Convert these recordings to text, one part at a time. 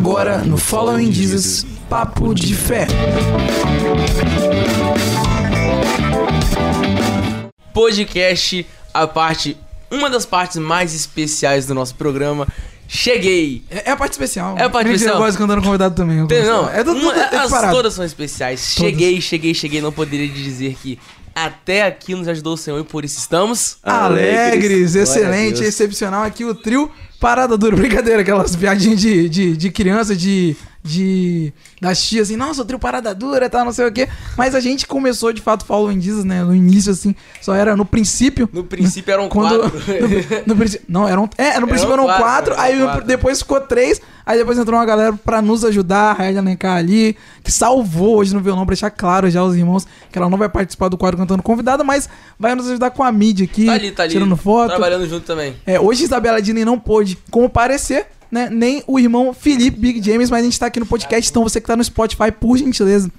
Agora no Following Jesus, Papo de Fé. Podcast, a parte, uma das partes mais especiais do nosso programa. Cheguei! É, é a parte especial. É a parte especial. Eu gosto cantando convidado também. eu Tem-. Não, é tudo, uma- tudo, é as todas são especiais. Todas. Cheguei, cheguei, cheguei. Não poderia dizer que até aqui nos ajudou o Senhor e por isso estamos. Alegres, Glória a excelente, excepcional. Aqui o trio Parada Dura. Brincadeira, aquelas piadinhas de, de, de criança, de, de. das tias assim, nossa, o trio Parada Dura e tal, não sei o quê. Mas a gente começou de fato Following Jesus, né? No início, assim, só era no princípio. No princípio eram Quando, quatro. no, no princípio, não, eram, é, no princípio eram, quatro, quatro, eram aí quatro. depois ficou três, aí depois entrou uma galera pra nos ajudar, a Raia Alencar ali, que salvou hoje no violão, pra deixar claro já aos irmãos que ela não vai participar do quadro cantando convidada, mas vai nos ajudar com a mídia aqui, tá ali, tá ali. tirando foto. Trabalhando junto também. É, hoje Isabela Dini não pôde comparecer, né? Nem o irmão Felipe Big James, mas a gente tá aqui no podcast, então você que tá no Spotify, por gentileza,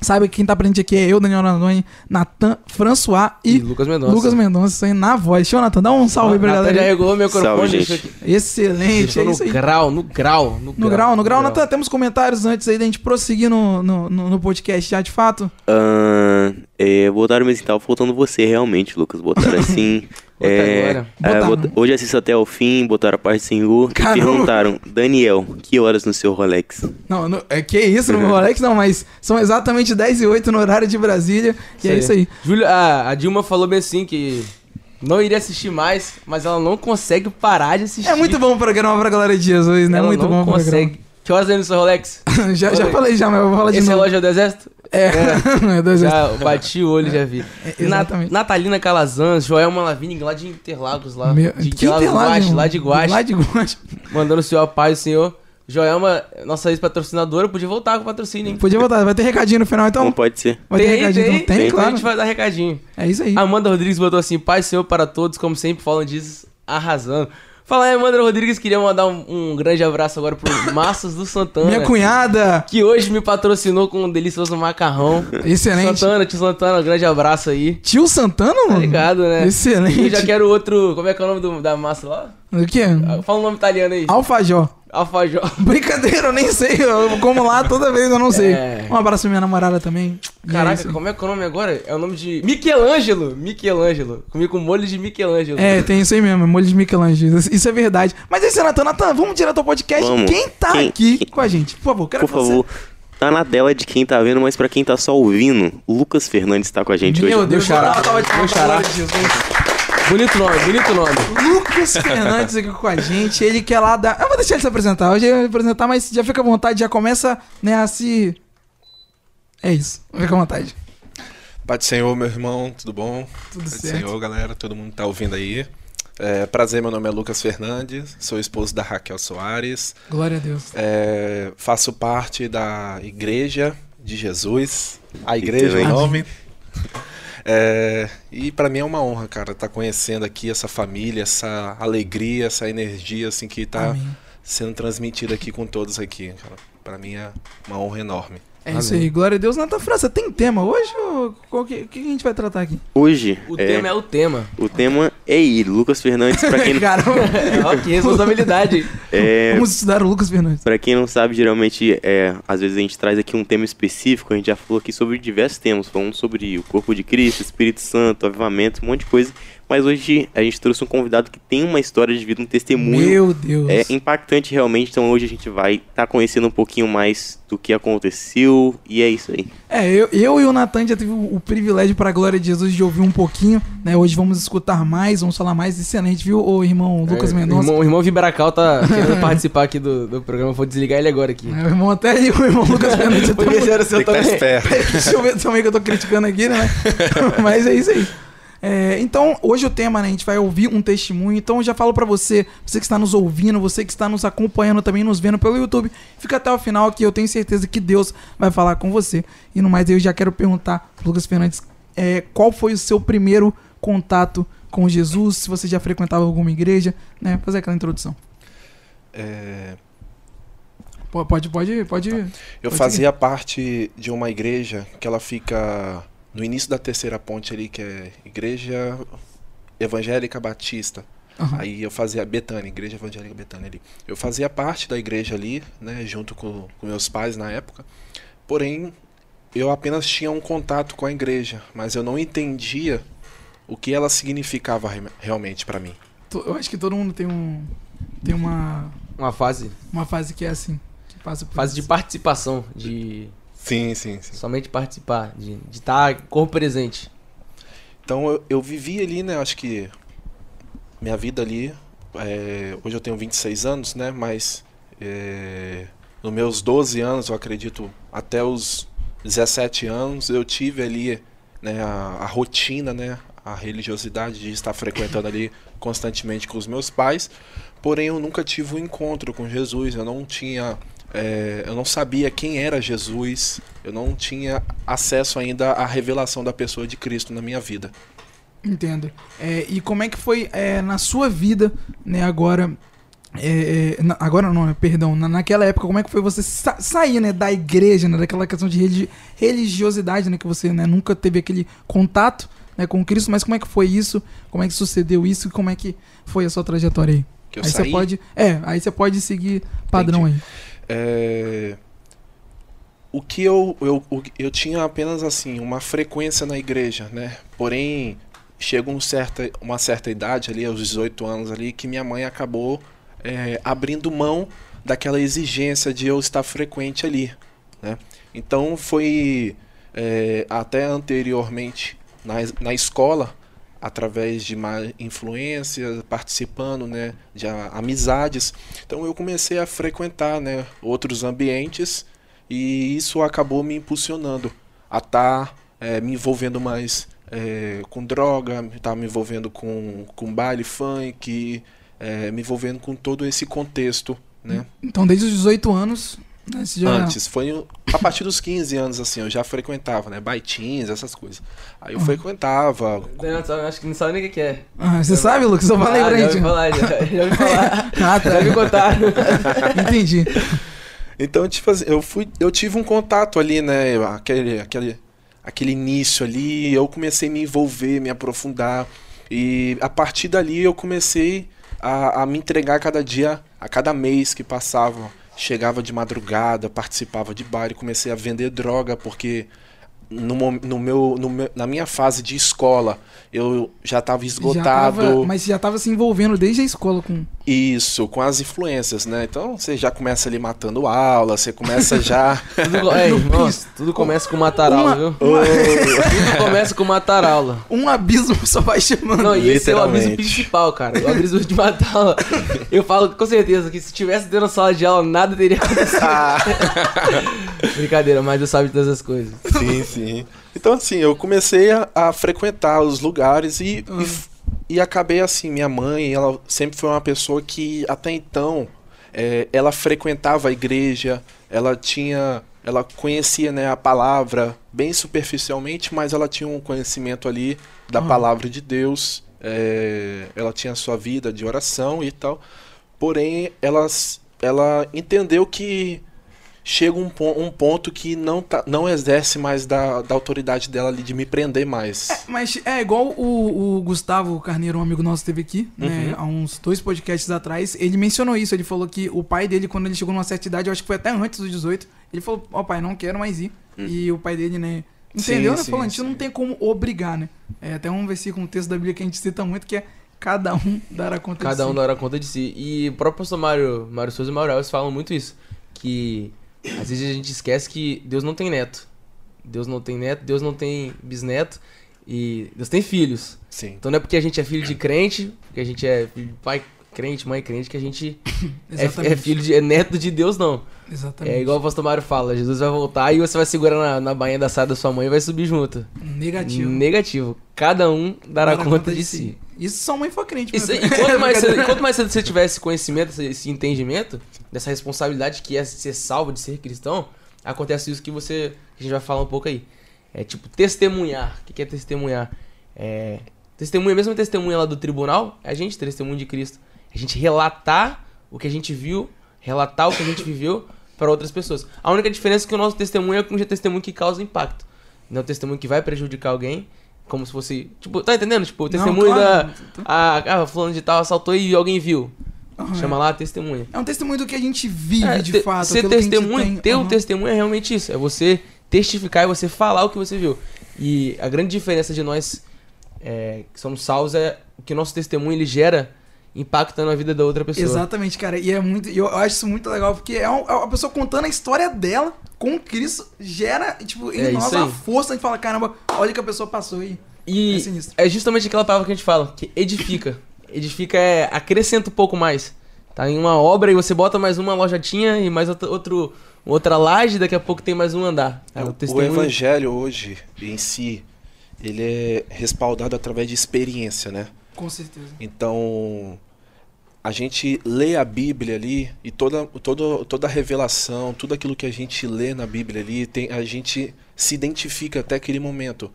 saiba que quem tá presente aqui é eu, Daniel Nandoni, Natan, François E e, Lucas Mendonça. Lucas Mendonça, isso aí na voz. Deixa eu, Natan, dá um salve aí pra Natan já galera. aí. regulou meu deixou gente. aqui. Excelente, é no isso aí. grau, no grau, no grau. No grau, no grau, Natan, temos comentários antes aí da gente prosseguir no, no, no, no podcast já de fato. Ah, é, botaram mesmo, tava faltando você realmente, Lucas. Botaram assim. É, agora. é, bota- hoje assisto até o fim, botaram a parte Senhor. E perguntaram, Daniel, que horas no seu Rolex? Não, no- é que isso, no meu Rolex não, mas são exatamente 10 e 8 no horário de Brasília. E é isso aí. Júlia, a, a Dilma falou bem assim que não iria assistir mais, mas ela não consegue parar de assistir. É muito bom o programa pra galera de Jesus, né? Ela muito não bom o programa. consegue. Que horas aí no seu Rolex? já, já Oi. falei já, mas eu vou falar de Esse novo. relógio é do exército? É, é do exército. Já bati o olho, já vi. É, exatamente. Na- Natalina Calazans, Joelma Lavigne, lá de Interlagos, lá. Meu- de que Interlagos, lá de Guache. Lá de Guache. Mandando o senhor a paz, o senhor. Joelma, nossa ex-patrocinadora, podia voltar com o patrocínio, hein? Podia voltar, vai ter recadinho no final então? Não pode ser. Vai ter recadinho? tem, Não tem, tem, claro. A gente vai dar recadinho. É isso aí. Amanda Rodrigues botou assim: Paz Senhor para todos, como sempre falam disso, arrasando. Fala aí, Amanda Rodrigues, queria mandar um, um grande abraço agora pro Massas do Santana. Minha cunhada. Que hoje me patrocinou com um delicioso macarrão. Excelente. Santana, tio Santana, um grande abraço aí. Tio Santana, Tá mano? ligado, né? Excelente. E eu já quero outro. Como é que é o nome do- da massa lá? O quê? Fala o nome italiano aí. Alfajó. Alfajor. Brincadeira, eu nem sei. Eu como lá toda vez, eu não sei. É. Um abraço pra minha namorada também. É Caraca, aí. como é que é o nome agora? É o nome de. Michelangelo! Michelangelo. Comi com molho de Michelangelo. É, tem isso aí mesmo, é molho de Michelangelo. Isso é verdade. Mas esse Natan, Natan, vamos direto ao podcast. Vamos. Quem tá Quem- aqui quem- com a gente? Por favor, quero Por que você- favor. Tá na tela de quem tá vendo, mas pra quem tá só ouvindo, Lucas Fernandes tá com a gente Meu hoje. Deus, Meu xará, uma salva de meu palmas pra xará. Bonito nome, bonito nome. Lucas Fernandes aqui com a gente. Ele que é lá da. Eu vou deixar ele se apresentar. Hoje ele vai apresentar, mas já fica à vontade, já começa, né, a se. É isso. Fica à vontade. Pai do Senhor, meu irmão, tudo bom? Tudo Pai do certo. Senhor, galera, todo mundo tá ouvindo aí. É, prazer, meu nome é Lucas Fernandes, sou esposo da Raquel Soares, Glória a Deus. é, faço parte da Igreja de Jesus, a Igreja, o Excelente. nome. É, e pra mim é uma honra, cara, estar conhecendo aqui essa família, essa alegria, essa energia assim que tá Amém. sendo transmitida aqui com todos aqui. Pra mim é uma honra enorme. É isso aí. Glória a Deus. Natan França, tem tema hoje ou qual que, o que a gente vai tratar aqui? Hoje, O é, tema é o tema. o tema é ele, Lucas Fernandes, pra quem, Caramba. ok, responsabilidade. é, Vamos estudar o Lucas Fernandes. Pra quem não sabe, geralmente, é, às vezes a gente traz aqui um tema específico, a gente já falou aqui sobre diversos temas, falando sobre o corpo de Cristo, Espírito Santo, avivamento, um monte de coisa. Mas hoje a gente trouxe um convidado que tem uma história de vida, um testemunho Meu Deus. é impactante realmente. Então hoje a gente vai estar conhecendo um pouquinho mais do que aconteceu e é isso aí. É, eu, eu e o Natan já tive o, o privilégio, para a glória de Jesus, de ouvir um pouquinho, né? Hoje vamos escutar mais, vamos falar mais. Excelente, viu, o irmão Lucas É, Mendonça? O irmão, o irmão Vibracal tá querendo participar aqui do, do programa. Vou desligar ele agora aqui. É, o irmão até ali, o irmão Lucas eu tô esperto. Deixa eu ver também que eu tô criticando aqui, né? Mas é isso aí. É, então, hoje o tema, né? A gente vai ouvir um testemunho. Então, eu já falo pra você, você que está nos ouvindo, você que está nos acompanhando também, nos vendo pelo YouTube, fica até o final que eu tenho certeza que Deus vai falar com você. E no mais, eu já quero perguntar, Lucas Fernandes, é, qual foi o seu primeiro contato com Jesus? Se você já frequentava alguma igreja, né? Fazer aquela introdução. É, Po- Pode, pode, pode. eu Pode fazia parte de uma igreja que ela fica no início da terceira ponte ali, que é Igreja Evangélica Batista. Aham. Aí eu fazia Betânia, Igreja Evangélica Betânia ali. Eu fazia parte da igreja ali, né, junto com, com meus pais na época. Porém, eu apenas tinha um contato com a igreja, mas eu não entendia o que ela significava re- realmente para mim. Eu acho que todo mundo tem um. Tem uma. Uma fase, Uma fase que é assim. Que passa por fase de isso. participação, de Sim, sim, sim. somente participar, de estar corpo presente. Então eu, eu vivi ali, né? Acho que minha vida ali. é, hoje eu tenho 26 anos, né? Mas é, nos meus 12 anos, eu acredito, até os 17 anos, eu tive ali né, a, a rotina, né? A religiosidade de estar frequentando ali constantemente com os meus pais. Porém, eu nunca tive um encontro com Jesus. Eu não tinha. É, eu não sabia quem era Jesus. Eu não tinha acesso ainda à revelação da pessoa de Cristo na minha vida. Entendo. É, e como é que foi é, na sua vida, né, agora. é, é, na- agora não, né, perdão. na- naquela época, como é que foi você sa- sair, né, da igreja, né, daquela questão de religi- religiosidade, né, que você né, nunca teve aquele contato né, com Cristo, mas como é que foi isso? Como é que sucedeu isso? E como é que foi a sua trajetória aí? Que eu aí saí. você pode. É, aí você pode seguir padrão aí. É, O que eu, eu, eu tinha apenas assim, uma frequência na igreja, né? Porém, chega um certa, uma certa idade ali, aos 18 anos ali, que minha mãe acabou é, abrindo mão daquela exigência de eu estar frequente ali, né? Então foi é, até anteriormente na, na escola, através de má influência, participando, né, de amizades. Então eu comecei a frequentar, né, outros ambientes e isso acabou me impulsionando a estar me envolvendo mais é, com droga, estar me envolvendo com, com baile funk, é, me envolvendo com todo esse contexto, né? Então, desde os 18 anos, já. Antes, foi a partir dos 15 anos, assim, eu já frequentava, né? Baitins, essas coisas. Aí eu frequentava. Não, acho que não sabe nem o que é. Ah, você sabe, Lucas? Eu falei ah, pra já gente. ouvi falar, já, já ouvi falar. Ah, tá. Já me contaram. Entendi. Então, tipo assim, eu fui, eu tive um contato ali, né? Aquele, aquele, aquele início ali, eu comecei a me envolver, me aprofundar. E a partir dali eu comecei a, a me entregar a cada dia, a cada mês que passava. Chegava de madrugada, participava de bar e comecei a vender droga, porque no, no meu, no meu- na minha fase de escola eu já estava Já esgotado. tava- mas você já tava se envolvendo desde a escola com. Isso, com as influências, né? Então você já começa ali matando aula, você começa já. Tudo, é, tudo começa com matar aula, viu? Tudo começa com matar aula. Um abismo só vai chamando. Não, e esse é o Literalmente. principal, cara. O aviso de matar aula. Eu falo com certeza que se tivesse dentro da sala de aula, nada teria acontecido. Brincadeira, mas eu sabe de todas as coisas. sim, sim. Então, assim, eu comecei a, a frequentar os lugares e, Ah. e, f- e acabei assim. Minha mãe, ela sempre foi uma pessoa que até então é, ela frequentava a igreja, ela tinha. Ela conhecia né, a palavra bem superficialmente, mas ela tinha um conhecimento ali da Ah. palavra de Deus. é, ela tinha a sua vida de oração e tal. Porém, ela, ela entendeu que chega um, um ponto que não, tá, não exerce mais da, da autoridade dela ali de me prender mais. Mas é igual o, o Gustavo Carneiro, um amigo nosso, teve aqui, né, há uns dois podcasts atrás. Ele mencionou isso. Ele falou que o pai dele, quando ele chegou numa certa idade, eu acho que foi até antes dos 18, ele falou: Ó, pai, não quero mais ir. E o pai dele, né. Entendeu, Sim, né? sim, Falou, a gente não tem como obrigar, né? É até um versículo, um texto da Bíblia que a gente cita muito, que é cada um dará conta Cada de um si. dará conta de si. E o próprio pastor Mário, Mário Souza e Mauro Alves falam muito isso. Que às vezes a gente esquece que Deus não tem neto. Deus não tem neto, Deus não tem bisneto. E Deus tem filhos. Sim. Então não é porque a gente é filho de crente, porque a gente é de pai crente, mãe crente, que a gente é, é filho de é neto de Deus, não. Exatamente. É igual o pastor Mário fala, Jesus vai voltar e você vai segurar na, na bainha da saia da sua mãe e vai subir junto. Negativo. Negativo. Cada um dará, conta, de si. Isso mãe for crente. Isso, meu e quanto mais, Brincadeira. quanto mais você tiver esse conhecimento, esse, esse entendimento, dessa responsabilidade que é ser salvo, de ser cristão, acontece isso que você. a gente vai falar um pouco aí. É tipo testemunhar. O que que é testemunhar? É. Testemunha, mesmo testemunha lá do tribunal, é a gente testemunho de Cristo. A gente relatar o que a gente viu, relatar o que a gente viveu para outras pessoas. A única diferença é que o nosso testemunho é um testemunho que causa impacto. Não é um testemunho que vai prejudicar alguém, como se fosse. Tipo, tá entendendo? Tipo, testemunho claro. da. Ah, ah, fulano de tal assaltou e alguém viu. Aham. Chama lá a testemunha. É um testemunho do que a gente vive É, de te- fato. Ser a testemunho, tem. ter um Aham. testemunho é realmente isso. É você testificar e você falar o que você viu. E a grande diferença de nós é, que somos salvos é que o nosso testemunho ele gera impacto na vida da outra pessoa. Exatamente, cara. E é muito. e Eu acho isso muito legal, porque é um- é a pessoa contando a história dela com Cristo gera, tipo, em É nós aí. força. A gente fala, caramba, olha o que a pessoa passou aí. E É sinistro. é justamente aquela palavra que a gente fala, que edifica. Edifica é acrescenta um pouco mais. Tá em uma obra e você bota mais uma lojatinha e mais outra, outro, outra laje, daqui a pouco tem mais um andar. É, O, o evangelho hoje, em si, ele é respaldado através de experiência, né? Com certeza. Então, a gente lê a Bíblia ali e toda, toda, toda a revelação, tudo aquilo que a gente lê na Bíblia ali, tem, a gente se identifica até aquele momento.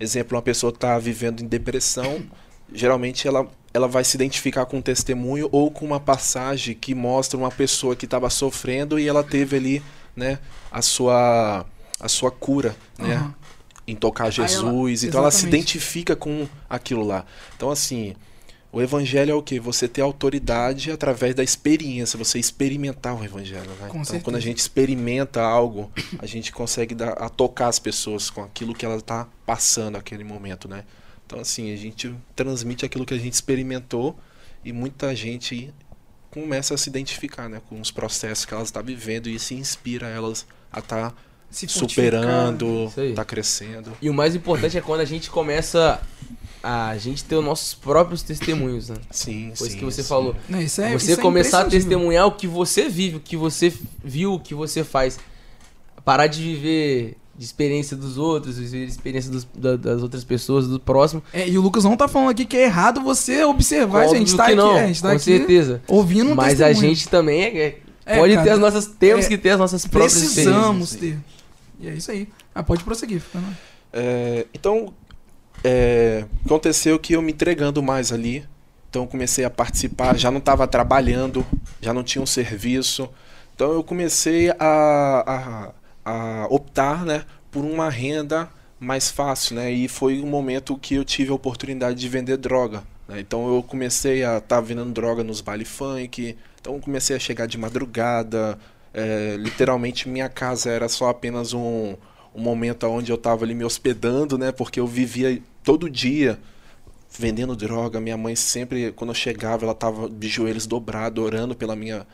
Exemplo, uma pessoa está vivendo em depressão, geralmente ela, ela vai se identificar com um testemunho ou com uma passagem que mostra uma pessoa que estava sofrendo e ela teve ali, né, a sua, a sua cura, né? Aham. Em tocar ela- Jesus, então ela se identifica com aquilo lá. Então assim, o evangelho é o que? Você ter autoridade através da experiência, você experimentar o evangelho, né? Então certeza. quando a gente experimenta algo, a gente consegue dar, a tocar as pessoas com aquilo que ela está passando naquele momento, né? Então assim, a gente transmite aquilo que a gente experimentou e muita gente começa a se identificar, né, com os processos que elas estão vivendo e se inspira elas a estar Se superando, Isso tá crescendo. E o mais importante é quando a gente começa a gente ter os nossos próprios testemunhos, né? Sim, Foi isso sim, que você sim. falou. Não, isso é, você isso é começar a imprescindível. testemunhar o que você vive, o que você viu, o que você faz. Parar de viver de experiência dos outros, de experiência dos- da- das outras pessoas, do próximo. É, e o Lucas não tá falando aqui que é errado você observar, Óbvio a gente tá que aqui, não, é, a gente tá com aqui certeza. ouvindo um Mas a testemunho. gente também é, é- É, pode cara, ter as nossas. Temos é, que ter as nossas próprias Precisamos experiências. ter. E é isso aí. Ah, pode prosseguir. É, então, é, aconteceu que eu me entregando mais ali, então comecei a participar, já não estava trabalhando, já não tinha um serviço, então eu comecei a, a, a optar, né, por uma renda mais fácil, né, e foi um momento que eu tive a oportunidade de vender droga, né, então eu comecei a estar vendendo droga nos baile funk, então comecei a chegar de madrugada, é, literalmente minha casa era só apenas um, um momento onde eu estava ali me hospedando, né? Porque eu vivia todo dia vendendo droga. Minha mãe sempre, quando eu chegava, ela estava de joelhos dobrados, orando pela minha,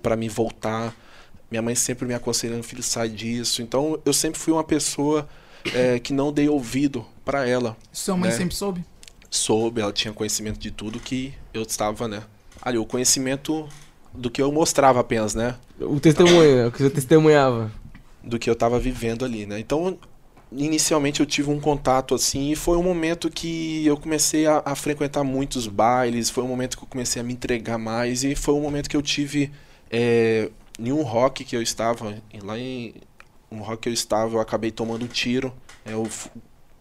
para me voltar. Minha mãe sempre me aconselhando, filho, sai disso. Então eu sempre fui uma pessoa é, que não dei ouvido para ela. Sua mãe né? sempre soube? Soube, ela tinha conhecimento de tudo que eu estava, né? Ali, o conhecimento do que eu mostrava apenas, né? O testemunho, o que você testemunhava. do que eu estava vivendo ali, né? Então, inicialmente eu tive um contato assim e foi um momento que eu comecei a, a frequentar muitos bailes, foi um momento que eu comecei a me entregar mais e foi um momento que eu tive é, em um rock que eu estava lá em um rock que eu estava, eu acabei tomando um tiro, né? eu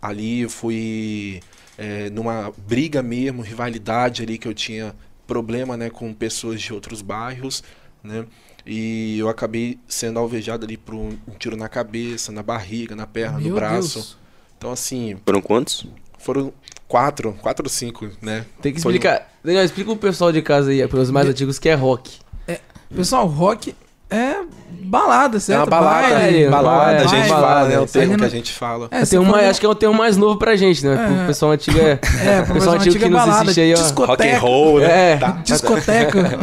ali eu fui é, numa briga mesmo, rivalidade ali que eu tinha problema, né, com pessoas de outros bairros, né? E eu acabei sendo alvejado ali por um tiro na cabeça, na barriga, na perna, Meu no braço. Deus. Então, assim, Foram quantos? foram quatro, quatro ou cinco, né? Tem que Foi- explicar. Daniel, explica pro pessoal de casa aí, pros mais Me- antigos, que é rock. Pessoal, rock é balada, É certo? uma balada, Baile, balada, a baile, gente baile. fala, né? O Aí termo que não- a gente fala. É, Tem uma, acho que é o termo mais novo pra gente, né? É. Pro pessoal antigo é. É, pro pessoal antigo que é nos balada, assiste aí, ó. discoteca. Rock and roll, né? É. Tá. Discoteca.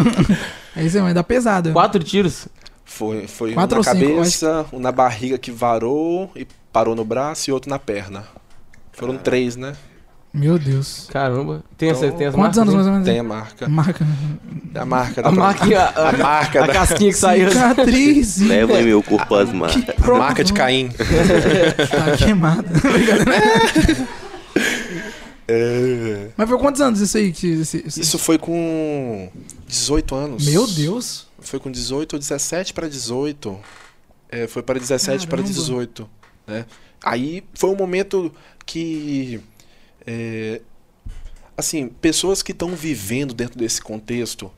é isso aí, mas dá pesada. Quatro tiros. Foi, foi Quatro um na ou cinco, cabeça, um na barriga que varou e parou no braço e outro na perna. Foram três, né? Meu Deus. Caramba. Tem, essa, Então, tem as Quantos marcas, anos mais ou menos? Tem a marca. Marca. A marca da A marquinha, a, a marca a da casquinha que saiu. Cicatriz. Leva meu corpo as marcas. Marca de Caim. Tá queimado. É. Mas foi quantos anos isso aí? Que, esse- esse- Isso foi com 18 anos. Meu Deus. Foi com 18 ou 17 para 18. É, foi para 17 para Caramba. 18. Né? Aí foi um momento que. É, assim, pessoas que estão vivendo dentro desse contexto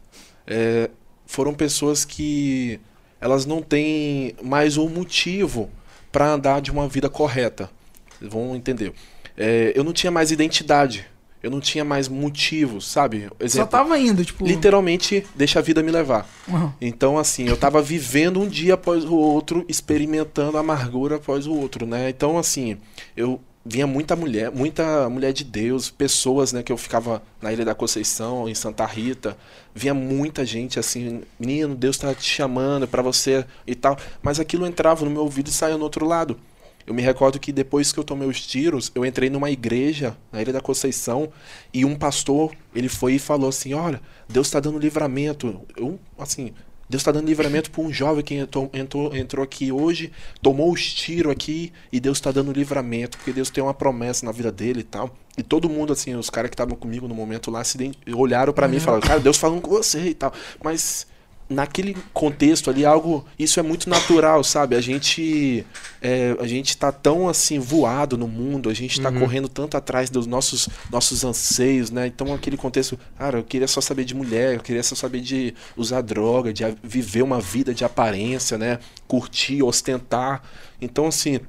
é, foram pessoas que elas não têm mais um motivo para andar de uma vida correta. Vocês vão entender. é, eu não tinha mais identidade. Eu não tinha mais motivos, sabe? Só tava indo, tipo. Literalmente, deixa a vida me levar. Uhum. Então, assim, eu tava vivendo um dia após o outro, experimentando a amargura após o outro, né? Então, assim, eu vinha muita mulher, muita mulher de Deus, pessoas, né, que eu ficava na Ilha da Conceição, em Santa Rita, vinha muita gente assim, menino, Deus tá te chamando para você e tal, mas aquilo entrava no meu ouvido e saía no outro lado. Eu me recordo que depois que eu tomei os tiros, eu entrei numa igreja na Ilha da Conceição e um pastor, ele foi e falou assim: "Olha, Deus está dando livramento". Eu, assim, Deus está dando livramento para um jovem que entrou, entrou, entrou aqui hoje, tomou os tiros aqui e Deus está dando livramento, porque Deus tem uma promessa na vida dele e tal. E todo mundo, assim, os caras que estavam comigo no momento lá, se olharam para mim e falaram: Cara, Deus falando com você e tal. Mas naquele contexto ali algo isso é muito natural sabe? A gente é, a gente está tão assim voado no mundo a gente está uhum. correndo tanto atrás dos nossos nossos anseios né? Então aquele contexto cara eu queria só saber de mulher eu queria só saber de usar droga de viver uma vida de aparência né? Curtir ostentar. Então assim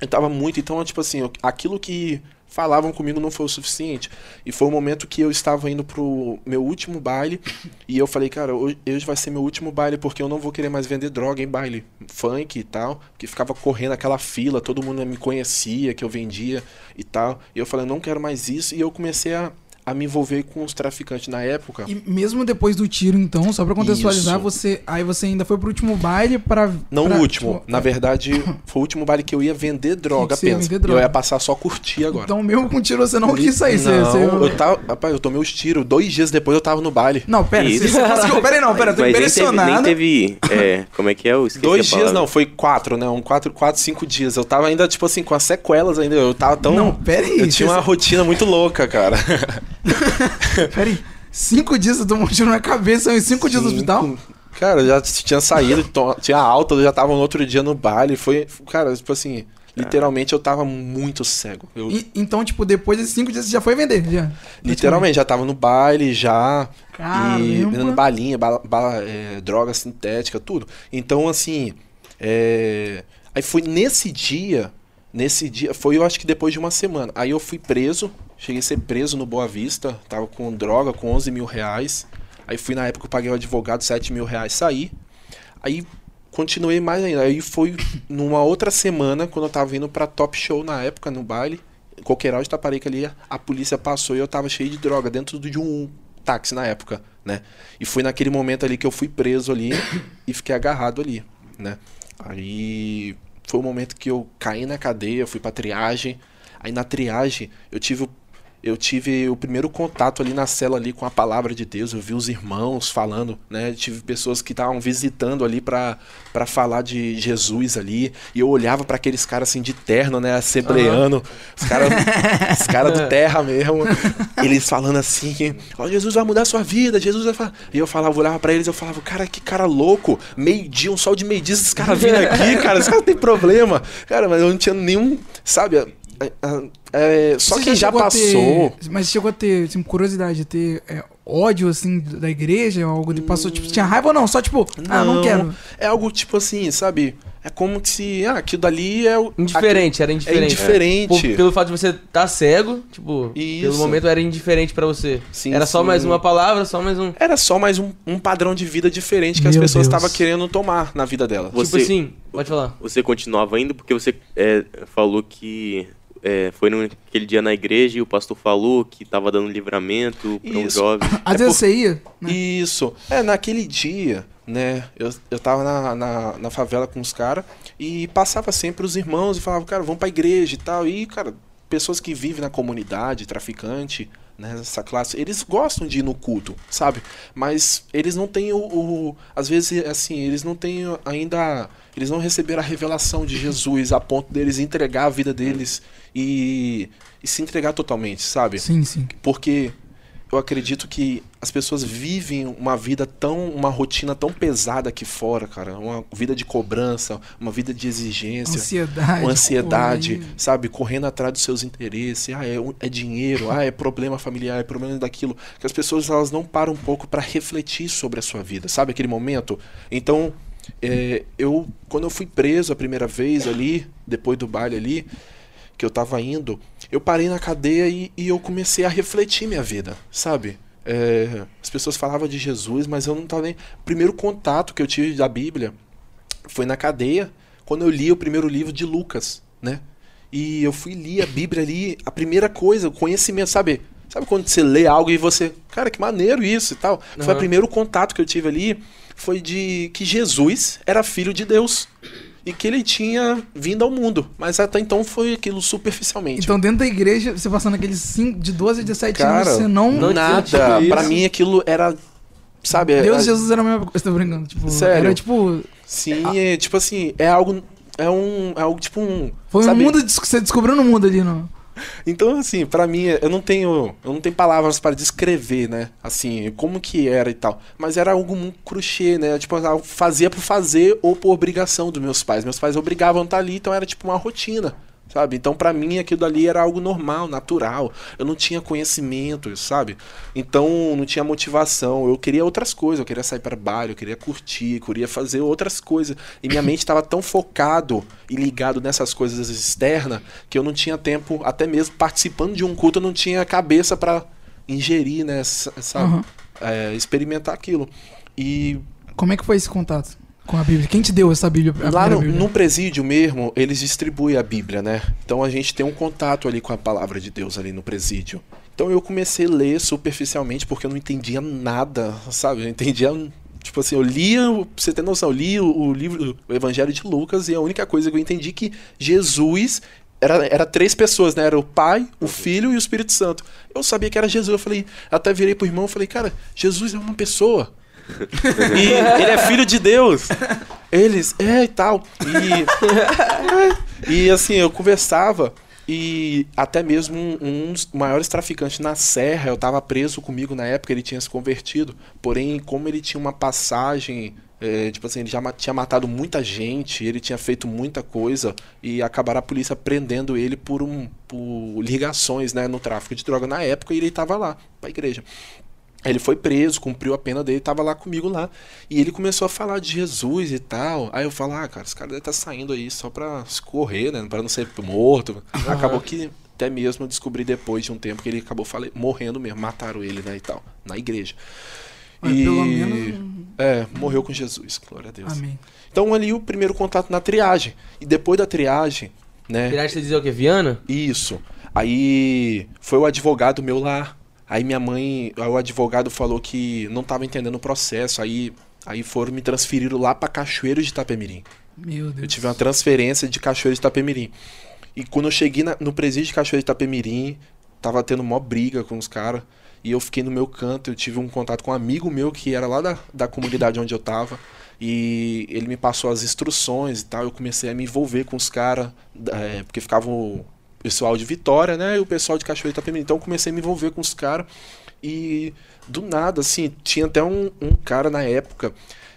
eu tava muito então tipo assim aquilo que falavam comigo não foi o suficiente. E foi o momento que eu estava indo pro meu último baile e eu falei, cara, hoje vai ser meu último baile porque eu não vou querer mais vender droga em baile funk e tal, que ficava correndo aquela fila, todo mundo me conhecia que eu vendia e tal. E eu falei, não quero mais isso e eu comecei a a me envolver com os traficantes na época. E mesmo depois do tiro, então, só para contextualizar, Isso. você aí você ainda foi pro último baile para Não o último, tipo, na verdade, foi o último baile que eu ia vender droga que apenas. Vender droga. Eu ia passar só curtir agora. Então, mesmo com tiro você não quis sair, não, você, eu tava, rapaz, eu tomei os tiros, dois dias depois eu tava no baile. Não, pera, você, você conseguiu, pera aí, não, pera, tô Mas impressionado. Nem teve, nem teve é, como é que é? Eu dois dias não, foi quatro, né? Um quatro, quatro, cinco dias. Eu tava ainda tipo assim com as sequelas ainda, eu tava tão Não, pera aí. Eu tinha uma rotina muito louca, cara. Peraí, cinco dias eu tomou um tiro na cabeça em cinco, cinco dias no hospital? Cara, eu já tinha saído, tinha alta, eu já tava no outro dia no baile. Foi, cara, tipo assim, literalmente eu tava muito cego. Eu... E, então, tipo, depois desses cinco dias você já foi vender? Já, literalmente, já tava no baile, já. Caramba. E vendendo balinha, bala, bala, é, droga sintética, tudo. Então, assim. É... Aí foi nesse dia. Nesse dia. Foi eu acho que depois de uma semana. Aí eu fui preso Cheguei a ser preso no Boa Vista, tava com droga, com 11 mil reais. Aí fui na época, eu paguei o advogado 7 mil reais, saí. Aí continuei mais ainda. Aí foi numa outra semana, quando eu tava indo pra Top Show na época, no baile, Coqueiral de Taparica ali, a polícia passou e eu tava cheio de droga dentro de um táxi na época, né? E foi naquele momento ali que eu fui preso ali e fiquei agarrado ali, né? Aí foi o momento que eu caí na cadeia, fui pra triagem. Aí na triagem eu tive o eu tive o primeiro contato ali na cela ali com a palavra de Deus. Eu vi os irmãos falando, né? tive pessoas que estavam visitando ali para falar de Jesus ali. E eu olhava para aqueles caras assim de terno, né? Assembleando. Uhum. Os caras os cara do terra mesmo. Eles falando assim: Ó, oh, Jesus vai mudar a sua vida, Jesus vai falar. E eu falava, eu olhava para eles eu falava, cara, que cara louco. Meio-dia, um sol de meio-dia, esses caras vindo aqui, cara. Esses caras têm problema. Cara, mas eu não tinha nenhum, sabe? É, é, só Você que já, já passou. Ter, mas chegou a ter assim, curiosidade de ter é, ódio assim da igreja, algo de passou, tipo, tinha raiva ou não? Só tipo, não, ah, não quero. É algo tipo assim, sabe? É como se, ah, aquilo dali é o. Indiferente, era indiferente. É indiferente. É. Por, pelo fato de você estar tá cego, tipo, Isso. pelo momento era indiferente para você. Sim, era só sim. mais uma palavra, só mais um. Era só mais um, um padrão de vida diferente que Meu as pessoas estavam querendo tomar na vida dela. Você, tipo assim, pode falar. Você continuava indo porque você é, falou que é, foi naquele dia na igreja e o pastor falou que estava dando livramento para um jovem. Às é vezes por... você ia. Né? Isso. É, naquele dia, né? Eu, eu tava na, na, na favela com os caras e passava sempre os irmãos e falava, cara, vamos pra igreja e tal. E, cara, pessoas que vivem na comunidade, traficante, né, essa classe, eles gostam de ir no culto, sabe? Mas eles não têm o, o, às vezes assim, eles não têm ainda, eles não receberam a revelação de Jesus a ponto deles entregar a vida deles e, e se entregar totalmente, sabe? Sim, sim. Porque eu acredito que as pessoas vivem uma vida tão, uma rotina tão pesada aqui fora, cara, uma vida de cobrança, uma vida de exigência, ansiedade, uma ansiedade, sabe, correndo atrás dos seus interesses, ah, é, é dinheiro, ah, é problema familiar, é problema daquilo, que as pessoas elas não param um pouco para refletir sobre a sua vida, sabe, aquele momento. Então, é, eu quando eu fui preso a primeira vez ali, depois do baile ali, que eu tava indo, eu parei na cadeia e, e eu comecei a refletir minha vida, sabe? É, as pessoas falavam de Jesus, mas eu não tava nem. O primeiro contato que eu tive da Bíblia foi na cadeia, quando eu li o primeiro livro de Lucas, né? E eu fui li a Bíblia ali, a primeira coisa, o conhecimento, sabe? Sabe quando você lê algo e você, cara, que maneiro isso e tal. Foi o primeiro contato que eu tive ali, foi de que Jesus era filho de Deus e que ele tinha vindo ao mundo, mas até então foi aquilo superficialmente. Então, dentro da igreja, você passando aqueles 5, de 12 a 17 Cara, anos, você não. não nada, tinha tipo mim aquilo era sabe, Deus é- e Jesus era a mesma coisa, tô brincando. Tipo, Sério? Era tipo. sim, é, tipo assim, é algo é um é algo tipo um Foi sabe? um mundo que você descobriu no mundo ali, não. Então, assim, pra mim, eu não tenho. Eu não tenho palavras para descrever, né? Assim, como que era e tal. Mas era algo muito crochê, né? Tipo, fazia por fazer ou por obrigação dos meus pais. Meus pais obrigavam a estar ali, então era tipo uma rotina. Sabe? Então, pra mim, aquilo ali era algo normal, natural. Eu não tinha conhecimento, sabe? Então, não tinha motivação. Eu queria outras coisas. Eu queria sair para baile, eu queria curtir, eu queria fazer outras coisas. E minha mente estava tão focado e ligado nessas coisas externas que eu não tinha tempo, até mesmo participando de um culto, eu não tinha cabeça para ingerir, né? sa- Sabe? Aham. É, experimentar aquilo. E Como é que foi esse contato com a Bíblia? Quem te deu essa Bíblia? Lá no, Bíblia? no presídio mesmo, eles distribuem a Bíblia, né? Então a gente tem um contato ali com a palavra de Deus ali no presídio. Então eu comecei a ler superficialmente porque eu não entendia nada, sabe? Eu entendia. Tipo assim, eu lia, pra você ter noção, eu li o, o livro, o Evangelho de Lucas, e a única coisa que eu entendi é que Jesus era, era três pessoas, né? Era o Pai, o Filho e o Espírito Santo. Eu sabia que era Jesus. Eu falei, até virei pro irmão e falei, cara, Jesus é uma pessoa. E ele é filho de Deus. Eles, é e tal. E, e assim, eu conversava e até mesmo um, um dos maiores traficantes na Serra, eu tava preso comigo na época, ele tinha se convertido. Porém, como ele tinha uma passagem, é, tipo assim, ele já tinha matado muita gente, ele tinha feito muita coisa e acabaram a polícia prendendo ele por, um, por ligações né, no tráfico de droga na época e ele tava lá, pra igreja. Ele foi preso, cumpriu a pena dele, tava lá comigo lá. E ele começou a falar de Jesus e tal. Aí eu falo, ah, cara, esse cara deve estar saindo aí só pra escorrer, né? Pra não ser morto. Acabou que até mesmo eu descobri depois de um tempo que ele acabou fale... morrendo mesmo, mataram ele, né, e tal, na igreja. Mas e... pelo menos. É, morreu com Jesus, glória a Deus. Amém. Então ali o primeiro contato na triagem. E depois da triagem, né? Pirate, você dizia o quê? Viana? Isso. Aí foi o advogado meu lá. Aí minha mãe, o advogado falou que não tava entendendo o processo. Aí, aí foram me transferiram lá pra Cachoeiro de Itapemirim. Meu Deus. Eu tive uma transferência de Cachoeiro de Itapemirim. E quando eu cheguei na- no presídio de Cachoeiro de Itapemirim, tava tendo mó briga com os caras. E eu fiquei no meu canto, eu tive um contato com um amigo meu que era lá da, da comunidade onde eu tava. E ele me passou as instruções e tal. Eu comecei a me envolver com os caras, é, porque ficava o pessoal de Vitória, né? E o pessoal de Cachoeiro de Itapemirim. Então eu comecei a me envolver com os caras. E do nada, assim, tinha até um, um cara na época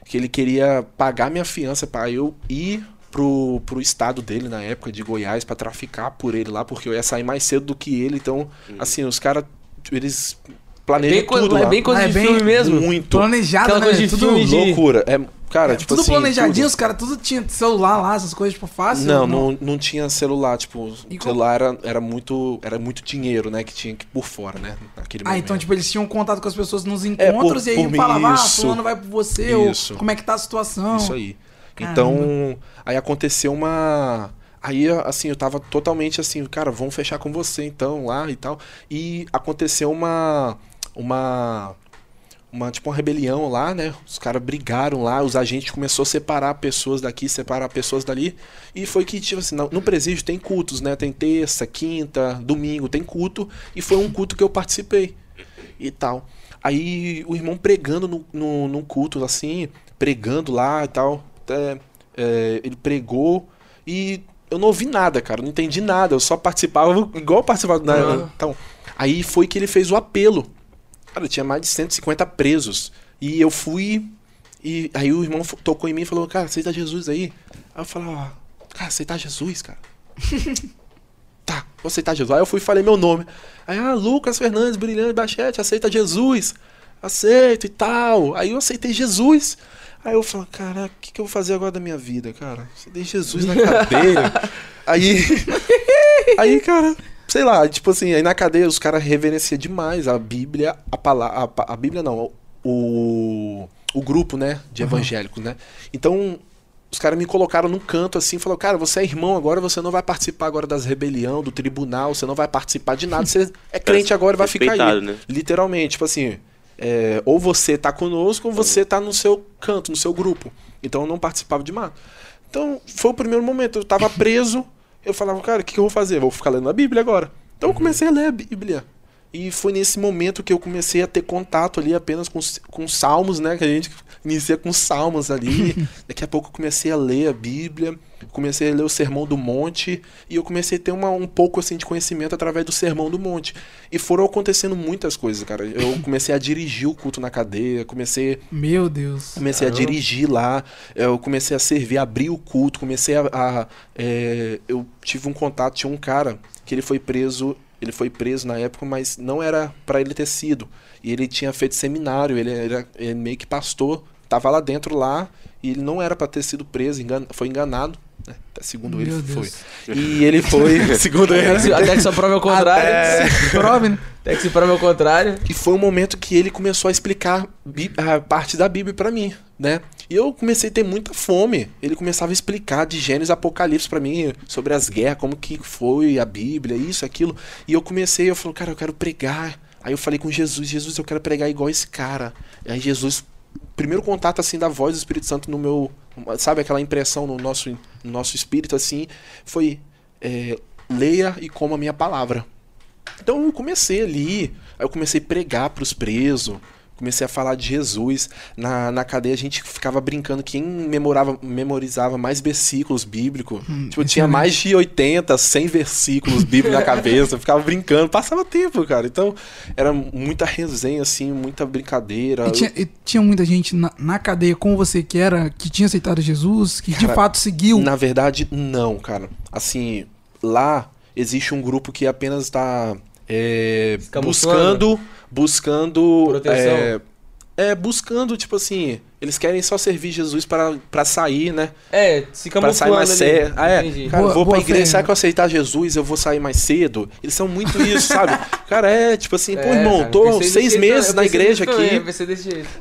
que ele queria pagar minha fiança para eu ir pro, pro estado dele na época de Goiás para traficar por ele lá, porque eu ia sair mais cedo do que ele. Então, assim, os caras, eles planejam Bem, co- tudo é lá. bem coisa Ah, é de bem- filme mesmo. Muito. Planejado, Aquela né? coisa de tudo, filme de- Loucura. É, cara, é, tipo tudo assim, planejadinho, tudo. os caras tudo tinha celular lá, essas coisas, tipo, fácil. Não, não, não tinha celular, tipo, E celular era, era muito era muito dinheiro, né, que tinha que por fora, né, naquele Ah, momento. então, tipo, eles tinham contato com as pessoas nos É, encontros por- e aí por falava, ah, fulano vai por você, Isso. ou como é que tá a situação. Isso aí. Caramba. Então, aí aconteceu uma. Aí, assim, eu tava totalmente assim, cara, vamos fechar com você então lá e tal. E aconteceu uma. Uma. Uma, tipo, uma rebelião lá, né? Os caras brigaram lá, os agentes começaram a separar pessoas daqui, separar pessoas dali. E foi que, tipo assim, no, no presídio tem cultos, né? Tem terça, quinta, domingo, tem culto. E foi um culto que eu participei e tal. Aí o irmão pregando no, no, num culto, assim, pregando lá e tal. Até, é, ele pregou e eu não ouvi nada, cara. Não entendi nada. Eu só participava igual eu participava. Na, Aham. então, aí foi que ele fez o apelo. Cara, tinha mais de 150 presos. E eu fui. E aí o irmão tocou em mim e falou: Cara, aceita Jesus aí. Aí eu falava: Cara, aceitar Jesus, cara. tá, vou aceitar Jesus. Aí eu fui e falei meu nome. Aí, ah, Lucas Fernandes, Brilhante Bachete, aceita Jesus. Aceito e tal. Aí eu aceitei Jesus. Aí eu falei, cara, o que, que eu vou fazer agora da minha vida, cara? Aceitei Jesus na cadeia. aí. Aí, cara, sei lá, tipo assim, aí na cadeia os caras reverenciam demais a Bíblia, a palavra. A, a Bíblia não, o. O grupo, né? De evangélicos, né? Então, os caras me colocaram num canto assim, falou, cara, você é irmão agora, você não vai participar agora das rebelião, do tribunal, você não vai participar de nada, você é crente agora e vai ficar aí. Né? Literalmente, tipo assim, é, ou você tá conosco ou você tá no seu canto, no seu grupo. Então eu não participava de nada. Então foi o primeiro momento, eu tava preso, eu falava, cara, o que, que eu vou fazer? Vou ficar lendo a Bíblia agora. Então eu comecei a ler a Bíblia. E foi nesse momento que eu comecei a ter contato ali apenas com, com salmos, né? Que a gente inicia com salmos ali. Daqui a pouco eu comecei a ler a Bíblia, comecei a ler o Sermão do Monte e eu comecei a ter uma, um pouco assim de conhecimento através do Sermão do Monte. E foram acontecendo muitas coisas, cara. Eu comecei a dirigir o culto na cadeia, comecei Meu Deus. Comecei a dirigir lá, eu comecei a servir, abrir o culto, comecei a. a, é, eu tive um contato, tinha um cara que ele foi preso, ele foi preso na época, mas não era pra ele ter sido. E ele tinha feito seminário, ele era ele meio que pastor, tava lá dentro lá, e ele não era pra ter sido preso, engan- foi enganado. Até Segundo Meu ele Deus. foi. E ele foi, segundo Até que se- ele. Até que só prove o contrário. Prove, né? Até que se prove o contrário. E foi um momento que ele começou a explicar a parte da Bíblia pra mim, né? E eu comecei a ter muita fome. Ele começava a explicar de Gênesis Apocalipse pra mim sobre as guerras, como que foi a Bíblia, isso, aquilo. E eu comecei, eu falei, cara, eu quero pregar. Aí eu falei com Jesus, Jesus, eu quero pregar igual esse cara. Aí Jesus, primeiro contato assim da voz do Espírito Santo no meu, sabe aquela impressão no nosso, no nosso espírito assim, foi é, leia e coma a minha palavra. Então eu comecei ali, aí eu comecei a pregar pros presos, comecei a falar de Jesus. Na, na cadeia a gente ficava brincando quem memorava, memorizava mais versículos bíblicos. tipo, tinha excelente. mais de 80, 100 versículos bíblicos na cabeça, eu ficava brincando, passava tempo, cara. Então era muita resenha, assim, muita brincadeira. E tinha, e tinha muita gente na, na cadeia com você que era que tinha aceitado Jesus, que de Cara, fato seguiu. Na verdade, não, cara. Assim, lá existe um grupo que apenas está é, buscando, buscando, Proteção. é, é, buscando, tipo assim, eles querem só servir Jesus para para sair, né? É, se Pra camuflando sair mais cedo. Ah, é. Entendi. Cara, Boa- eu vou pra igreja, será que eu aceitar Jesus eu vou sair mais cedo? Eles são muito isso, sabe? Cara, é tipo assim, pô, É, irmão, cara, tô seis meses na igreja aqui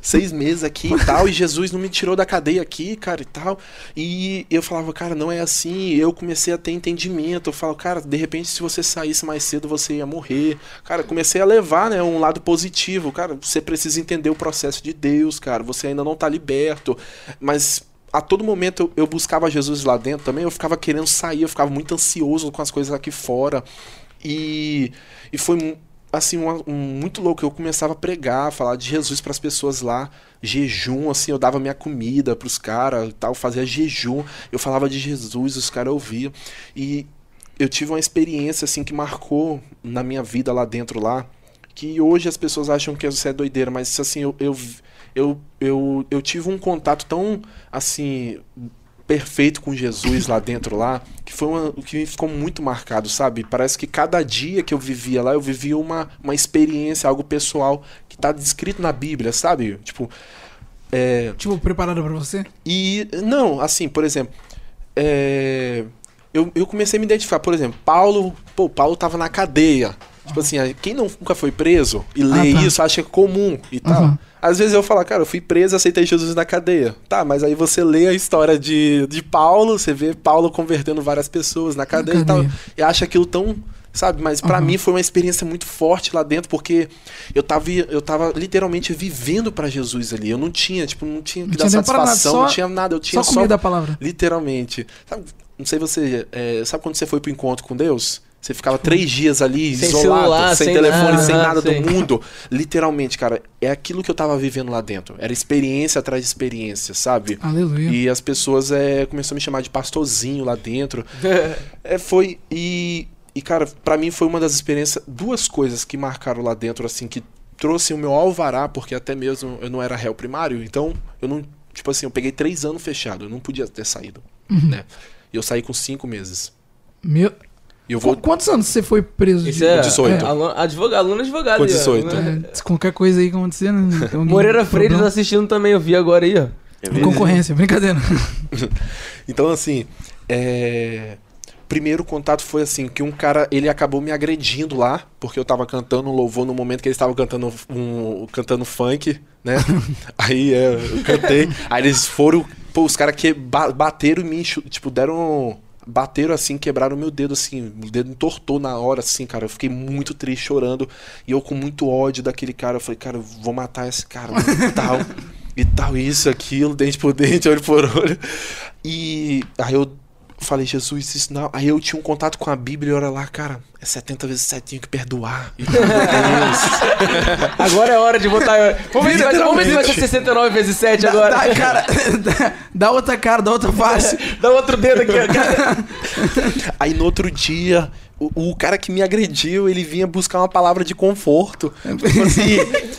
seis meses aqui e tal, e Jesus não me tirou da cadeia aqui, cara, e tal. E eu falava, cara, não é assim. E eu comecei a ter entendimento. Eu falo, cara, de repente, se você saísse mais cedo, você ia morrer. Cara, comecei a levar, né, um lado positivo. Cara, você precisa entender o processo de Deus, cara. Você ainda não tá liberto. Mas a todo momento eu, buscava Jesus lá dentro também. Eu ficava querendo sair, eu ficava muito ansioso com as coisas aqui fora. E, e foi assim uma- um, muito louco. Eu começava a pregar, falar de Jesus para as pessoas lá, jejum, assim, eu dava minha comida pros caras, tal, fazia jejum. Eu falava de Jesus, os caras ouviam. E eu tive uma experiência assim que marcou na minha vida lá dentro lá, que hoje as pessoas acham que isso é doideira, mas assim, eu eu, eu, eu, eu tive um contato tão assim perfeito com Jesus lá dentro lá, que foi uma, o que me ficou muito marcado, sabe? Parece que cada dia que eu vivia lá, eu vivia uma, uma experiência, algo pessoal que tá descrito na Bíblia, sabe? Tipo, é, Tipo, preparado pra você? e, não, assim, por exemplo, é, eu, eu comecei a me identificar, por exemplo, Paulo, pô, Paulo tava na cadeia. Tipo assim, quem não- nunca foi preso e lê tá. isso acha é comum e tal. Aham. Às vezes eu falo, cara, eu fui preso e aceitei Jesus na cadeia. Tá, mas aí você lê a história de, de Paulo, você vê Paulo convertendo várias pessoas na cadeia, e tal. cadeia. E acha aquilo tão. Sabe, mas pra Aham. mim foi uma experiência muito forte lá dentro, porque eu tava, eu tava literalmente vivendo pra Jesus ali. Eu não tinha, tipo, não tinha que Não dar tinha nada, satisfação, só- não tinha nada, eu tinha Só só, comida da palavra. Literalmente. Sabe, não sei você. é, sabe quando você foi pro encontro com Deus? Você ficava três dias ali, Sem isolado, celular, sem, sem telefone, nada, sem nada do mundo. Literalmente, cara, é aquilo que eu tava vivendo lá dentro. Era experiência atrás de experiência, sabe? Aleluia. E as pessoas é, começaram a me chamar de pastorzinho lá dentro. É, foi. E, e, cara, pra mim foi uma das experiências. Duas coisas que marcaram lá dentro, assim, que trouxe o meu alvará, porque até mesmo eu não era réu primário, então eu não. Tipo assim, eu peguei três anos fechado, eu não podia ter saído. Né? E eu saí com cinco meses. Meu... E eu vou. Qu- Quantos anos você foi preso? Isso de- é, 18. é, aluno, advogado, aluno advogado. Com aí, ó. 18. Né? É, qualquer coisa aí acontecer, né? Moreira Freire tá assistindo também, eu vi agora aí, ó. É concorrência, brincadeira. Então, assim, é, primeiro contato foi assim, que um cara, ele acabou me agredindo lá, porque eu tava cantando um louvor no momento que eles estavam cantando um, cantando funk, né? aí é, eu cantei, aí eles foram, pô, os caras que ba- bateram em mim, tipo, deram bateram assim, quebraram meu dedo assim, o dedo entortou na hora assim, cara. Eu fiquei muito triste, chorando, e eu com muito ódio daquele cara, eu falei, cara, eu vou matar esse cara, e tal. E tal, isso, aquilo, dente por dente, olho por olho. E aí eu falei, Jesus, isso não. Aí eu tinha um contato com a Bíblia e olha lá, cara, é 70 vezes 7, tenho que perdoar. Meu Deus. Agora é hora de botar. Vamos ver se vai, vamos ver se vai ser Literalmente. 69 vezes 7 Dá, agora. dá, cara, dá, dá outra cara, dá outra face. Dá outro dedo aqui, ó, cara. Aí no outro dia, o, o cara que me agrediu, ele vinha buscar uma palavra de conforto. Tipo assim,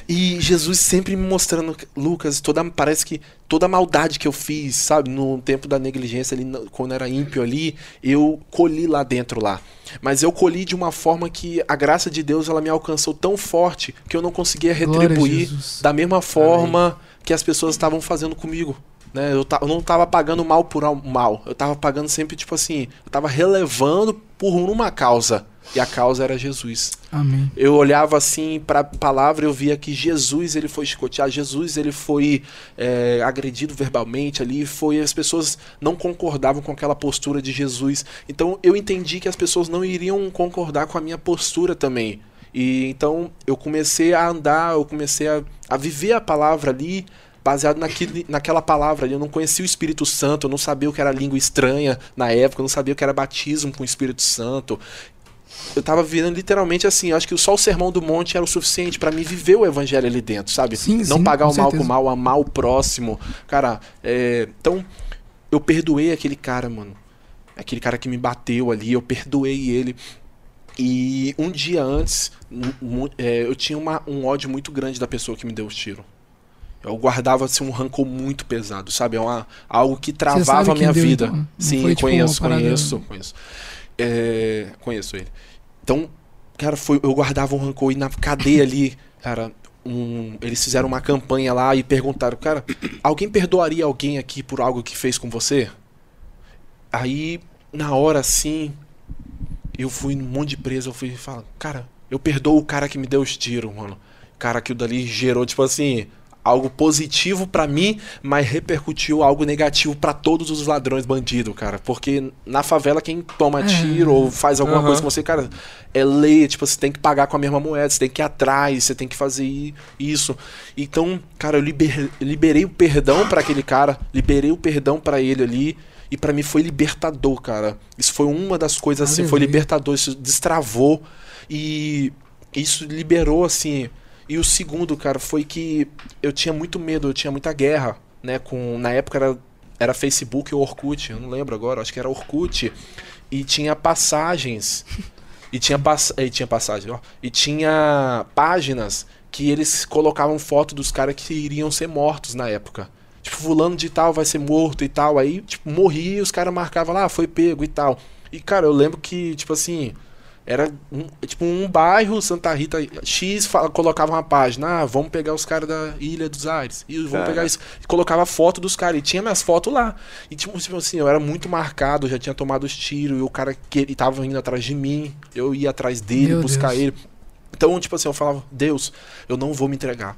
e Jesus sempre me mostrando, Lucas, toda, parece que toda a maldade que eu fiz, sabe, no tempo da negligência ali, quando era ímpio ali, eu colhi lá dentro lá. Mas eu colhi de uma forma que a graça de Deus ela me alcançou tão forte que eu não conseguia retribuir da mesma forma que as pessoas estavam fazendo comigo. Né? Eu, eu não tava pagando mal por al- mal. Eu tava pagando sempre, tipo assim, eu tava relevando por uma causa. E a causa era Jesus. Amém. Eu olhava assim para a palavra, eu via que Jesus ele foi chicoteado, Jesus ele foi é, agredido verbalmente ali, foi as pessoas não concordavam com aquela postura de Jesus. Então eu entendi que as pessoas não iriam concordar com a minha postura também. E então eu comecei a andar, eu comecei a, a viver a palavra ali, baseado naquele, naquela palavra ali. Eu não conhecia o Espírito Santo, eu não sabia o que era língua estranha na época, eu não sabia o que era batismo com o Espírito Santo eu tava vivendo literalmente assim, eu acho que só o sermão do monte era o suficiente pra mim viver o evangelho ali dentro, sabe? Sim, Não sim, pagar o mal certeza. com o mal, amar o próximo. Cara, é, então eu perdoei aquele cara, mano. Aquele cara que me bateu ali, eu perdoei ele. E um dia antes, é, eu tinha uma- um ódio muito grande da pessoa que me deu os tiros. Eu guardava assim, um rancor muito pesado, sabe? É uma, algo que travava a minha deu, vida. então? Não Sim, foi, tipo, conheço, parada- conheço, conheço. É, conheço ele. Então, cara, foi, eu guardava um rancor e na cadeia ali, cara, um- eles fizeram uma campanha lá e perguntaram, cara, alguém perdoaria alguém aqui por algo que fez com você? Aí, na hora assim, eu fui num monte de preso, eu fui falar, cara, eu perdoo o cara que me deu os tiros, mano. Cara, aquilo dali gerou, tipo assim, algo positivo pra mim, mas repercutiu algo negativo pra todos os ladrões bandidos, cara. Porque na favela, quem toma É. tiro ou faz alguma Aham. coisa com você, cara, é lei, tipo, você tem que pagar com a mesma moeda, você tem que ir atrás, você tem que fazer isso. Então, cara, eu liber- liberei o perdão pra aquele cara, liberei o perdão pra ele ali. E pra mim foi libertador, cara. Isso foi uma das coisas assim, foi Aleluia. libertador, isso destravou e isso liberou assim. E o segundo, cara, foi que eu tinha muito medo, eu tinha muita guerra, né, com na época era era Facebook ou Orkut, eu não lembro agora, acho que era Orkut e tinha passagens e tinha pass e tinha passagem, ó, e tinha páginas que eles colocavam foto dos caras que iriam ser mortos na época. Tipo, fulano de tal vai ser morto e tal. Aí, tipo, morria e os caras marcavam lá, ah, foi pego e tal. E, cara, eu lembro que, tipo assim, era um, tipo um bairro, Santa Rita X, fala- colocava uma página, ah, vamos pegar os caras da Ilha dos Ares. E vamos Cara. pegar isso. E colocava foto dos caras. E tinha minhas fotos lá. E, tipo, tipo assim, eu era muito marcado, eu já tinha tomado os tiros. E o cara que ele tava indo atrás de mim, eu ia atrás dele, Meu buscar Deus. ele. Então, tipo assim, eu falava, Deus, eu não vou me entregar.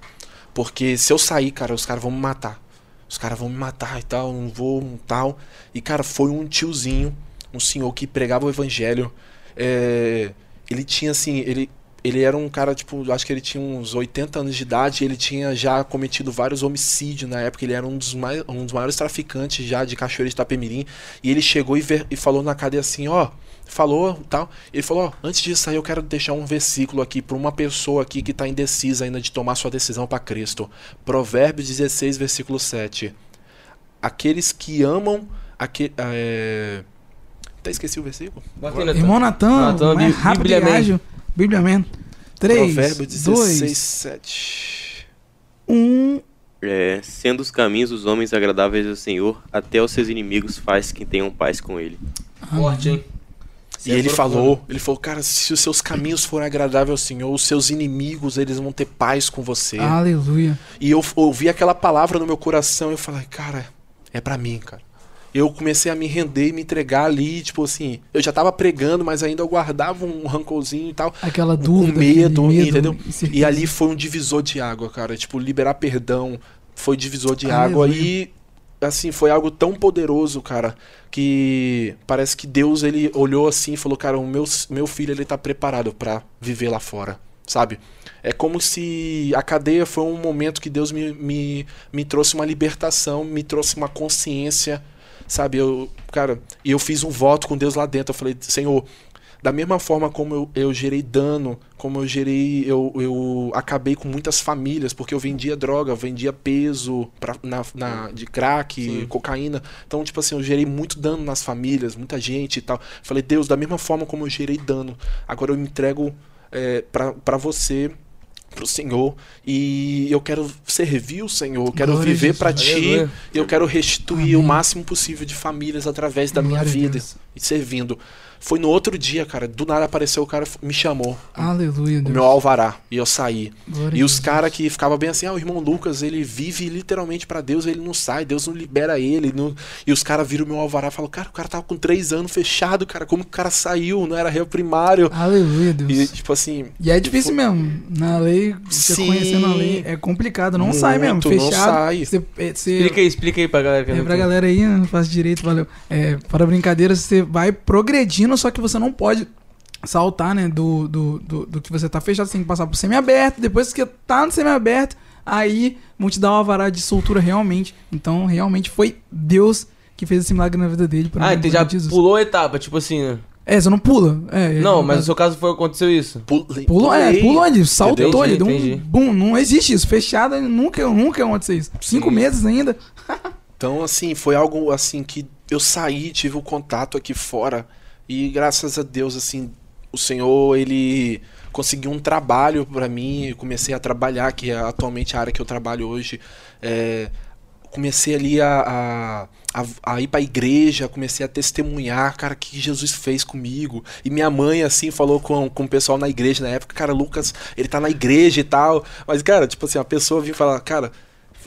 Porque se eu sair, cara, os caras vão me matar. Os caras vão me matar e tal, não vou, um tal. E, cara, foi um tiozinho, um senhor que pregava o evangelho. É, ele tinha, assim, ele, ele era um cara, tipo, acho que ele tinha uns 80 anos de idade. Ele tinha já cometido vários homicídios na época. Ele era um dos, mais, um dos maiores traficantes já de cachoeira de Itapemirim. E ele chegou e, ver- e falou na cadeia assim, ó... Falou tal. Ele falou: ó, antes de sair, eu quero deixar um versículo aqui para uma pessoa aqui que tá indecisa ainda de tomar sua decisão para Cristo. Provérbios 16, versículo 7. Aqueles que amam. Aque, é... Até esqueci o versículo. Bota. Irmão Natan, Natan, mais rápido Bíblia e ágil. Bíblia Man. 3, Provérbios 16, 2, 7. 1. É, sendo os caminhos dos homens agradáveis ao Senhor, até os seus inimigos faz que tenham paz com ele. Forte, hein? E ele falou, ele falou, cara, se os seus caminhos forem agradáveis ao Senhor, os seus inimigos, eles vão ter paz com você. Aleluia. E eu ouvi aquela palavra no meu coração e eu falei, cara, é pra mim, cara. Eu comecei a me render e me entregar ali, tipo assim, eu já tava pregando, mas ainda eu guardava um rancorzinho e tal. Aquela dúvida. medo, aquele entendeu? E ali foi um divisor de água, cara. Tipo, liberar perdão foi divisor de água. Aleluia. E, assim, foi algo tão poderoso, cara, que parece que Deus, ele olhou assim e falou, cara, o meu, meu filho, ele tá preparado pra viver lá fora, sabe? É como se a cadeia foi um momento que Deus me, me, me trouxe uma libertação, me trouxe uma consciência, sabe? Eu, cara, e eu fiz um voto com Deus lá dentro. Eu falei, Senhor, da mesma forma como eu, eu gerei dano, como eu gerei, eu, eu acabei com muitas famílias, porque eu vendia droga, vendia peso pra, na, na- de crack, Sim. cocaína. Então, tipo assim, eu gerei muito dano nas famílias, muita gente e tal. Falei, Deus, da mesma forma como eu gerei dano, agora eu me entrego é, pra para você, pro Senhor, e eu quero servir o Senhor, eu quero Glória viver pra Ti, Aleluia. e eu quero restituir Amém. o máximo possível de famílias através da minha Glória a vida e servindo. Foi no outro dia, cara, do nada apareceu o cara, me chamou, Aleluia, o Deus. meu alvará, e eu saí. Glória E os caras que ficavam bem assim, ah, o irmão Lucas, ele vive literalmente pra Deus, ele não sai, Deus não libera ele. não- E os caras viram o meu alvará e falaram, cara, o cara tava com três anos fechado, cara, como que o cara saiu? Não era réu primário. Aleluia, Deus. E, E, tipo assim, é difícil mesmo. Na lei, você Sim. conhecendo a lei, é complicado. Não Muito, sai mesmo. não Fechado. sai. Você, é, você- Explica aí, explica aí pra galera que É não pra entende. galera aí, não faço direito, valeu. É, para brincadeira, você vai progredindo, só que você não pode saltar, né, do, do, do, do que você tá fechado, você tem que passar pro semi-aberto, depois que tá no semi-aberto, aí vão te dar uma varada de soltura realmente. Então, realmente foi Deus que fez esse milagre na vida dele. Ah, então já Jesus. pulou a etapa, tipo assim, né? É, você não pula. É, Não, no mas no seu caso foi aconteceu isso. pulei. Pulou, é, pulou ele, saltou, Entendi, ele deu um boom, não existe isso, fechado, nunca, nunca ia acontecer isso. Cinco Sim. meses ainda. Então, assim, foi algo assim que eu saí, tive o contato aqui fora e graças a Deus, assim, o Senhor, ele conseguiu um trabalho pra mim, comecei a trabalhar, que é atualmente a área que eu trabalho hoje. É, comecei ali a, a, a, a ir pra igreja, comecei a testemunhar, cara, o que Jesus fez comigo. E minha mãe, assim, falou com, com o pessoal na igreja na época, cara, Lucas, ele tá na igreja e tal. Mas, cara, tipo assim, a pessoa vinha falar, cara,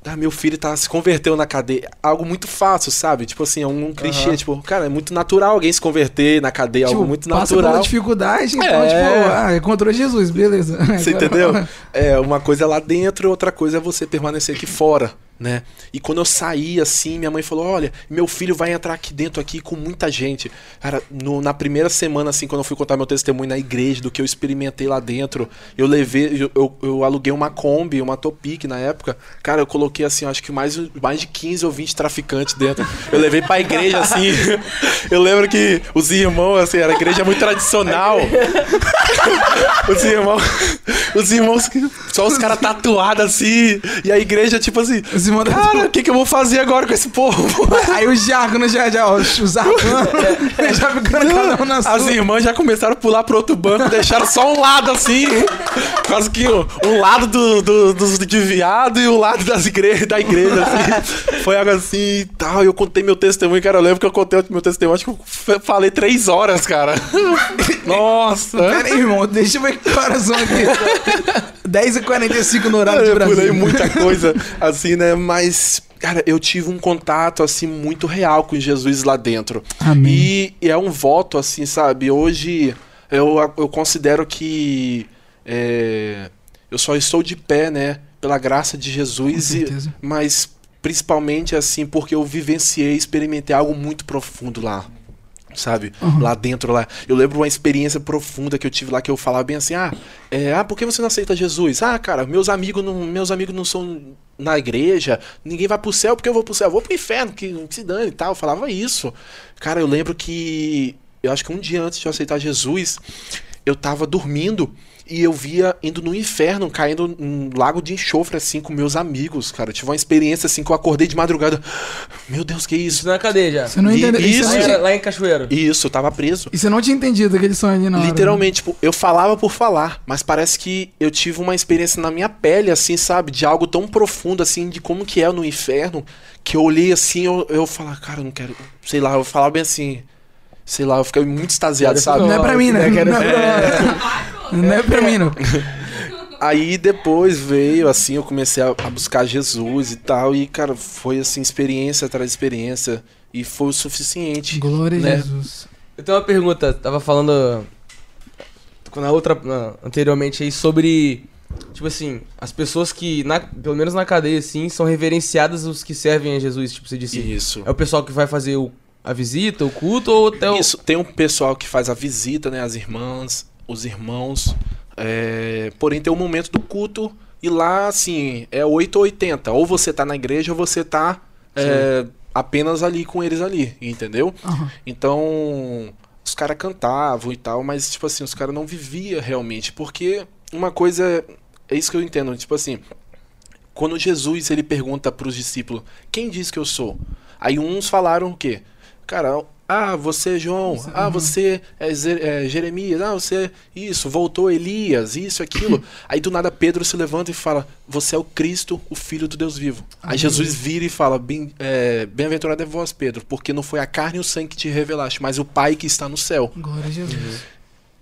ah, meu filho tá, se converteu na cadeia. Algo muito fácil, sabe? Tipo assim, é um clichê, Aham. tipo, cara, é muito natural alguém se converter na cadeia, Tipo, algo muito passa natural. dificuldade, então, É. tipo, ah, encontrou Jesus, beleza. Você entendeu? É, uma coisa é lá dentro, outra coisa é você permanecer aqui fora, né? E quando eu saí assim, minha mãe falou: "Olha, meu filho vai entrar aqui dentro aqui com muita gente". Cara, no- na primeira semana assim, quando eu fui contar meu testemunho na igreja do que eu experimentei lá dentro, eu levei, eu, eu, eu aluguei uma Kombi, uma Topic na época. Cara, eu coloquei assim, eu acho que mais mais de 15 ou 20 traficantes dentro. Eu levei pra igreja assim. Eu lembro que os irmãos assim, era igreja muito tradicional. Os irmãos, os irmãos, só os caras tatuados assim, e a igreja, tipo assim, Os irmãos cara, o que, que eu vou fazer agora com esse povo? Aí os diáconos já, já, ó, os arcanos, já ficando cada um na sua. As irmãs já começaram a pular pro outro banco, deixaram só um lado assim, quase que o, um lado do, do, dos de viado e o lado das igre da igreja, assim. Foi algo assim e tal, e eu contei meu testemunho, cara, eu lembro que eu contei meu testemunho, acho que eu falei três horas, cara. Nossa! Pera aí, irmão, deixa eu ver que horas são aqui. 10h45 no horário de Eu Brasília. pulei muita coisa, assim, né? Mas, cara, eu tive um contato, assim, muito real com Jesus lá dentro. Amém. E é um voto, assim, sabe? Hoje eu, eu considero que é, eu só estou de pé, né? Pela graça de Jesus, e, mas principalmente, assim, porque eu vivenciei, experimentei algo muito profundo lá. Sabe? Uhum. Lá dentro, lá. Eu lembro uma experiência profunda que eu tive lá que eu falava bem assim: ah, é, ah, por que você não aceita Jesus? Ah, cara, meus amigos não, meus amigos não são na igreja, ninguém vai pro céu porque eu vou pro céu, eu vou pro inferno, que, que se dane e tal. Eu falava isso. Cara, eu lembro que eu acho que um dia antes de eu aceitar Jesus, eu tava dormindo e eu via indo no inferno, caindo num lago de enxofre assim com meus amigos, cara. Eu tive uma experiência assim que eu acordei de madrugada. Meu Deus, que isso? Isso na cadeia já. Você não entendeu? isso, Lá, não em- tinha- lá em Cachoeiro. Isso, eu tava preso. e você não tinha entendido aquele sonho ali na hora. né? Literalmente, tipo, eu falava por falar, mas parece que eu tive uma experiência na minha pele, assim, sabe? De algo tão profundo, assim, de como que é no inferno, que eu olhei assim, eu, eu falava, cara, eu não quero. Sei lá, eu falava bem assim. Sei lá, eu fiquei muito extasiado, sabe? Não é pra mim, né? Quero- Não é pra, não é pra mim, não. Aí depois veio, assim, eu comecei a, a buscar Jesus e tal. E, cara, foi assim, experiência atrás de experiência. E foi o suficiente. Glória a né? Jesus. Eu tenho uma pergunta, tava falando na outra na- anteriormente aí sobre tipo assim, as pessoas que na- pelo menos na cadeia assim são reverenciadas os que servem a Jesus, tipo você disse. Isso. É o pessoal que vai fazer o- a visita, o culto ou até o Isso, tem um pessoal que faz a visita, né? As irmãs, os irmãos. é, Porém, tem o momento do culto e lá, assim, é 8 ou 80. Ou você tá na igreja ou você tá é, apenas ali com eles ali, entendeu? Aham. Então, os caras cantavam e tal, mas, tipo assim, os caras não viviam realmente. Porque uma coisa. É isso que eu entendo. Tipo assim, quando Jesus ele pergunta pros discípulos: Quem diz que eu sou? Aí uns falaram o quê? Cara, ah, você é João, Você- ah, uhum. você é, é Jeremias, ah, você é isso, voltou Elias, isso, aquilo. Aí do nada Pedro se levanta e fala: Você é o Cristo, o Filho do Deus vivo. Aí Amém. Jesus vira e fala: Bem, é, Bem-aventurado é vós, Pedro, porque não foi a carne e o sangue que te revelaste, mas o Pai que está no céu. Glória a Jesus.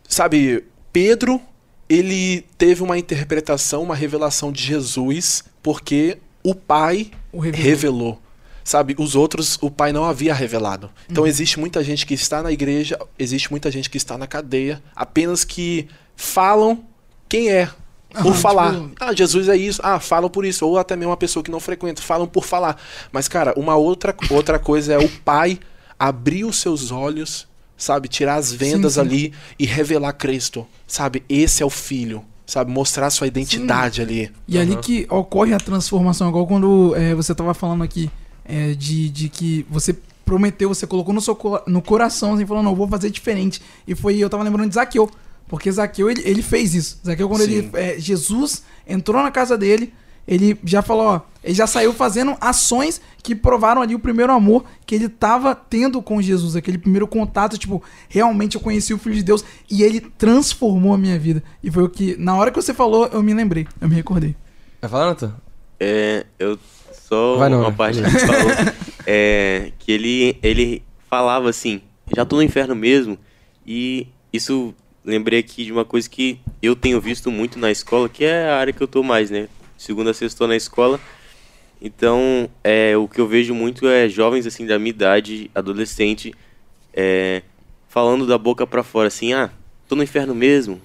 Sabe, Pedro, ele teve uma interpretação, uma revelação de Jesus, porque o Pai O revelou. revelou. Sabe, os outros o pai não havia revelado. Então existe muita gente que está na igreja, existe muita gente que está na cadeia, apenas que falam quem é. Por Aham, falar. tipo- Ah, Jesus é isso. Ah, falam por isso. Ou até mesmo uma pessoa que não frequenta, falam por falar. Mas, cara, uma outra, outra coisa é o pai abrir os seus olhos, sabe? Tirar as vendas sim. ali e revelar Cristo. Sabe? Esse é o filho. Sabe? Mostrar sua identidade ali. E ali Aham. que ocorre a transformação, igual quando é, você tava falando aqui, é, de, de que você prometeu, você colocou no seu no coração, assim, falando, não, eu vou fazer diferente. E foi, eu tava lembrando de Zaqueu, porque Zaqueu, ele, ele fez isso. Zaqueu, quando ele, Sim. é, Jesus entrou na casa dele, ele já falou, ó, ele já saiu fazendo ações que provaram ali o primeiro amor que ele tava tendo com Jesus, aquele primeiro contato, tipo, realmente eu conheci o Filho de Deus e ele transformou a minha vida. E foi o que, na hora que você falou, eu me lembrei, eu me recordei. Vai falar, Nathan? É, eu só Vai não, uma né? parte que você falou é que ele ele falava assim, já tô no inferno mesmo. E isso lembrei aqui de uma coisa que eu tenho visto muito na escola, que é a área que eu tô mais, né? Segunda a sexta tô na escola. Então, é, o que eu vejo muito é jovens assim da minha idade, adolescente, é, falando da boca pra fora assim, ah, tô no inferno mesmo.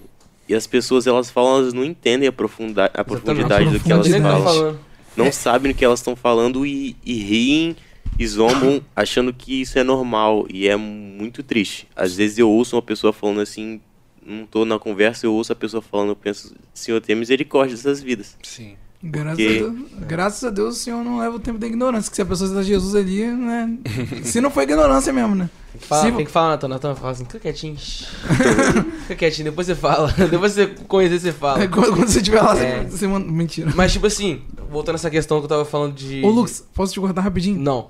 E as pessoas elas falam, elas não entendem a, profunda a profundidade do que elas falam falando. Não É. sabem o que elas estão falando e, e riem e zombam achando que isso é normal e é muito triste. Às vezes eu ouço uma pessoa falando assim, não tô na conversa, eu ouço a pessoa falando, eu penso, Senhor, tenha misericórdia dessas vidas. Sim. Graças, Porque- a Deus, graças a Deus o Senhor não leva o tempo da ignorância, que se a pessoa está Jesus ali, né? se não for ignorância mesmo, né? Tem que falar, Se- tem que falar, Nathan. Nathan fala assim, fica quietinho. fica quietinho, depois você fala. depois você conhecer, você fala. Quando, quando você estiver lá, É. você, você manda. Mentira. Mas, tipo assim, voltando a essa questão que eu tava falando de. Ô, Lux, posso te cortar rapidinho? Não.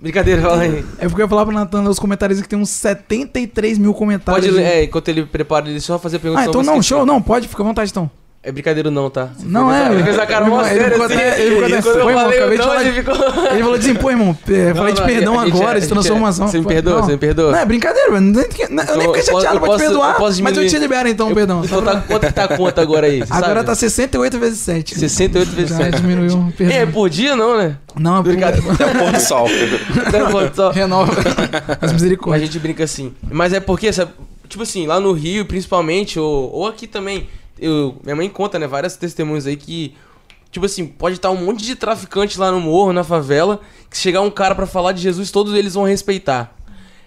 Brincadeira, fala aí. É porque eu ia falar pro Natan ler os comentários que tem uns 73 mil comentários. Pode ler, é, enquanto ele prepara, ele só fazer pergunta. Ah, então não, show, não, pode, fica à vontade então. É brincadeira não, tá? Você Não é, Ele fez a cara mó ele séria assim. até- ele ficou até- Quando eu foi, irmão, falei acabei o de não, falar- ele ficou... Ele falou assim, pô, irmão, é, falei de não, perdão a é- agora, a de gente é- transformação. você me Pô, perdoa, não. você me perdoa? Não, é brincadeira, mano. Nem- Eu nem Eu fiquei chateado pra te perdoar, mas eu te libero então, Eu- perdão. Então tá, quanto que tá a conta agora aí? Agora sabe? tá 68 vezes 7. 68 vezes Já 7. diminuiu, perdão. É, por dia não, né? Não, é por- Brincadeira. Até o pôr do sol. Não, pô, só- Renova as Mas a misericórdias. gente brinca assim. Mas é porque, tipo assim, lá no Rio, principalmente, ou, ou aqui também, eu, minha mãe conta, né, várias testemunhas aí que, tipo assim, pode estar um monte de traficante lá no morro, na favela, que chegar um cara pra falar de Jesus, todos eles vão respeitar.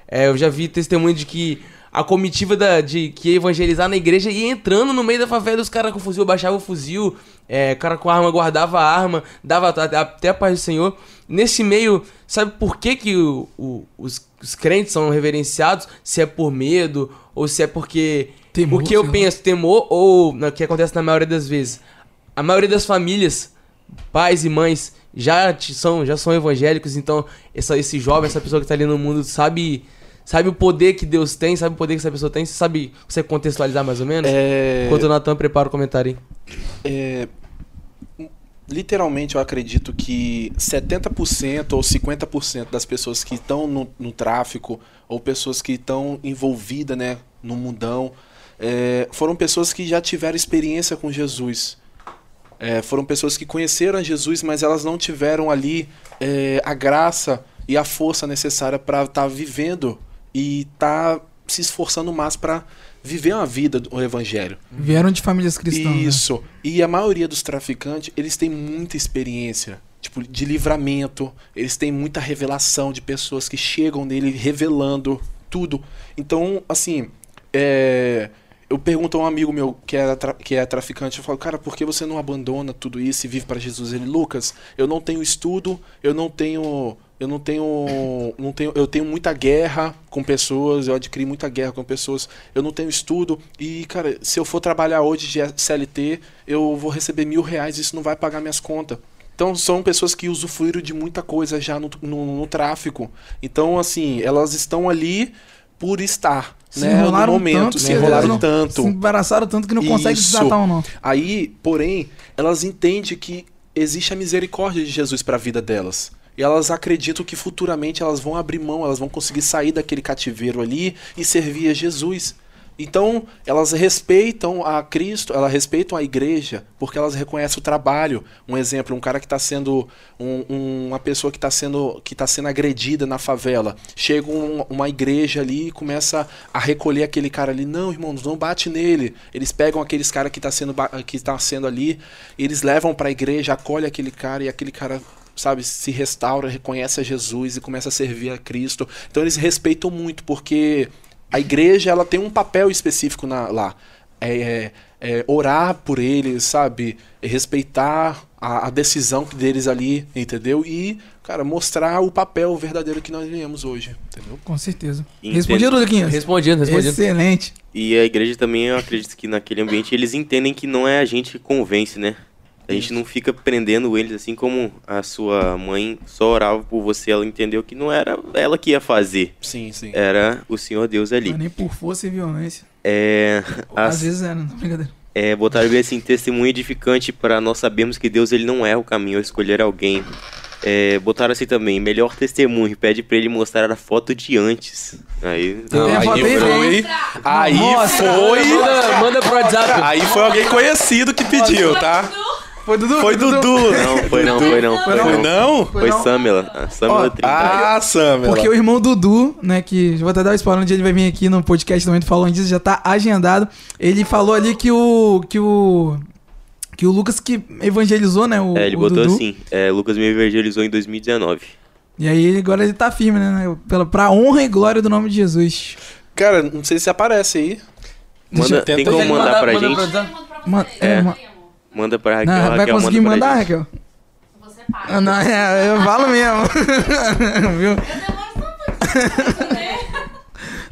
É, eu já vi testemunho de que a comitiva da, de que ia evangelizar na igreja ia entrando no meio da favela, os caras com fuzil baixavam o fuzil, é, cara com arma guardava a arma, dava até até a paz do Senhor. Nesse meio, sabe por que, que o- o- os, os crentes são reverenciados? Se é por medo, ou se é porque. Temor, o que eu penso, temor, ou o que acontece na maioria das vezes. A maioria das famílias, pais e mães, já te- são, já são evangélicos, então essa, esse jovem, essa pessoa que tá ali no mundo, sabe. Sabe o poder que Deus tem, sabe o poder que essa pessoa tem, você sabe você contextualizar mais ou menos? É, Enquanto o Natan prepara o comentário aí. é, literalmente eu acredito que 70% ou 50% das pessoas que estão no, no tráfico ou pessoas que estão envolvidas né, no mundão é, foram pessoas que já tiveram experiência com Jesus. É, foram pessoas que conheceram Jesus, mas elas não tiveram ali é, a graça e a força necessária para estar tá vivendo e estar tá se esforçando mais para viver uma vida do evangelho. Vieram de famílias cristãs. Né? Isso. Né? E a maioria dos traficantes, eles têm muita experiência, tipo, de livramento, eles têm muita revelação de pessoas que chegam nele revelando tudo. Então, assim, é, eu pergunto a um amigo meu que é, que é traficante, eu falo, cara, por que você não abandona tudo isso e vive para Jesus? Ele, Lucas, eu não tenho estudo, eu não tenho eu não tenho, não tenho, eu tenho muita guerra com pessoas, eu adquiri muita guerra com pessoas, eu não tenho estudo e, cara, se eu for trabalhar hoje de CLT, eu vou receber mil reais, isso não vai pagar minhas contas. Então são pessoas que usufruíram de muita coisa já no, no, no tráfico. Então, assim, elas estão ali por estar. Se né, enrolaram no momento, tanto, se enrolaram não, tanto. Se embaraçaram tanto que não conseguem desatar ou não. Aí, porém, elas entendem que existe a misericórdia de Jesus para a vida delas. E elas acreditam que futuramente elas vão abrir mão, elas vão conseguir sair daquele cativeiro ali e servir a Jesus. Então, elas respeitam a Cristo, elas respeitam a igreja, porque elas reconhecem o trabalho. Um exemplo, um cara que está sendo. Um, uma pessoa que está sendo, que tá sendo agredida na favela. Chega um, uma igreja ali e começa a recolher aquele cara ali. Não, irmãos, não bate nele. Eles pegam aqueles cara que está sendo, que tá sendo ali, eles levam para a igreja, acolhem aquele cara e aquele cara sabe, se restaura, reconhece a Jesus e começa a servir a Cristo. Então eles respeitam muito, porque a igreja ela tem um papel específico na, lá. É, é, é, orar por eles, sabe? Respeitar a, a, decisão deles ali, entendeu? E, cara, mostrar o papel verdadeiro que nós vivemos hoje, entendeu? Com certeza. Respondido, Luquinhas? Respondido, respondido. Excelente. E a igreja também, eu acredito que naquele ambiente eles entendem que não é a gente que convence, né? A gente não fica prendendo eles assim como a sua mãe só orava por você, ela entendeu que não era ela que ia fazer. Sim, sim. Era o Senhor Deus ali. Mas nem por força e violência. É. Às as, vezes era, não, brincadeira. É, botaram bem assim, testemunho edificante para nós sabermos que Deus ele não é o caminho a escolher alguém. É, botaram assim também, melhor testemunho, pede pra ele mostrar a foto de antes. Aí, não, aí, aí foi. Aí foi. Manda, manda pro WhatsApp. Aí foi alguém conhecido que pediu, tá? Foi Dudu? Foi Dudu. Dudu. Não, foi não, foi não. Foi, foi não? Foi, Samela. A Samela 30. Ah, Samela. Porque o irmão Dudu, né, que vou até dar um spoiler, um dia ele vai vir aqui no podcast também falando disso, já tá agendado. Ele falou ali que o que o que o Lucas que evangelizou, né, o É, ele o botou Dudu. assim, é, Lucas me evangelizou em 2019. E aí agora ele tá firme, né, pela pra honra e glória do nome de Jesus. Cara, não sei se aparece aí. Manda, tem como mandar, mandar pra gente? Manda, é, é. Manda pra Raquel. Não, Raquel vai conseguir manda mandar, Raquel? Você paga. Não, é, eu falo mesmo. Viu? Eu demoro tanto né?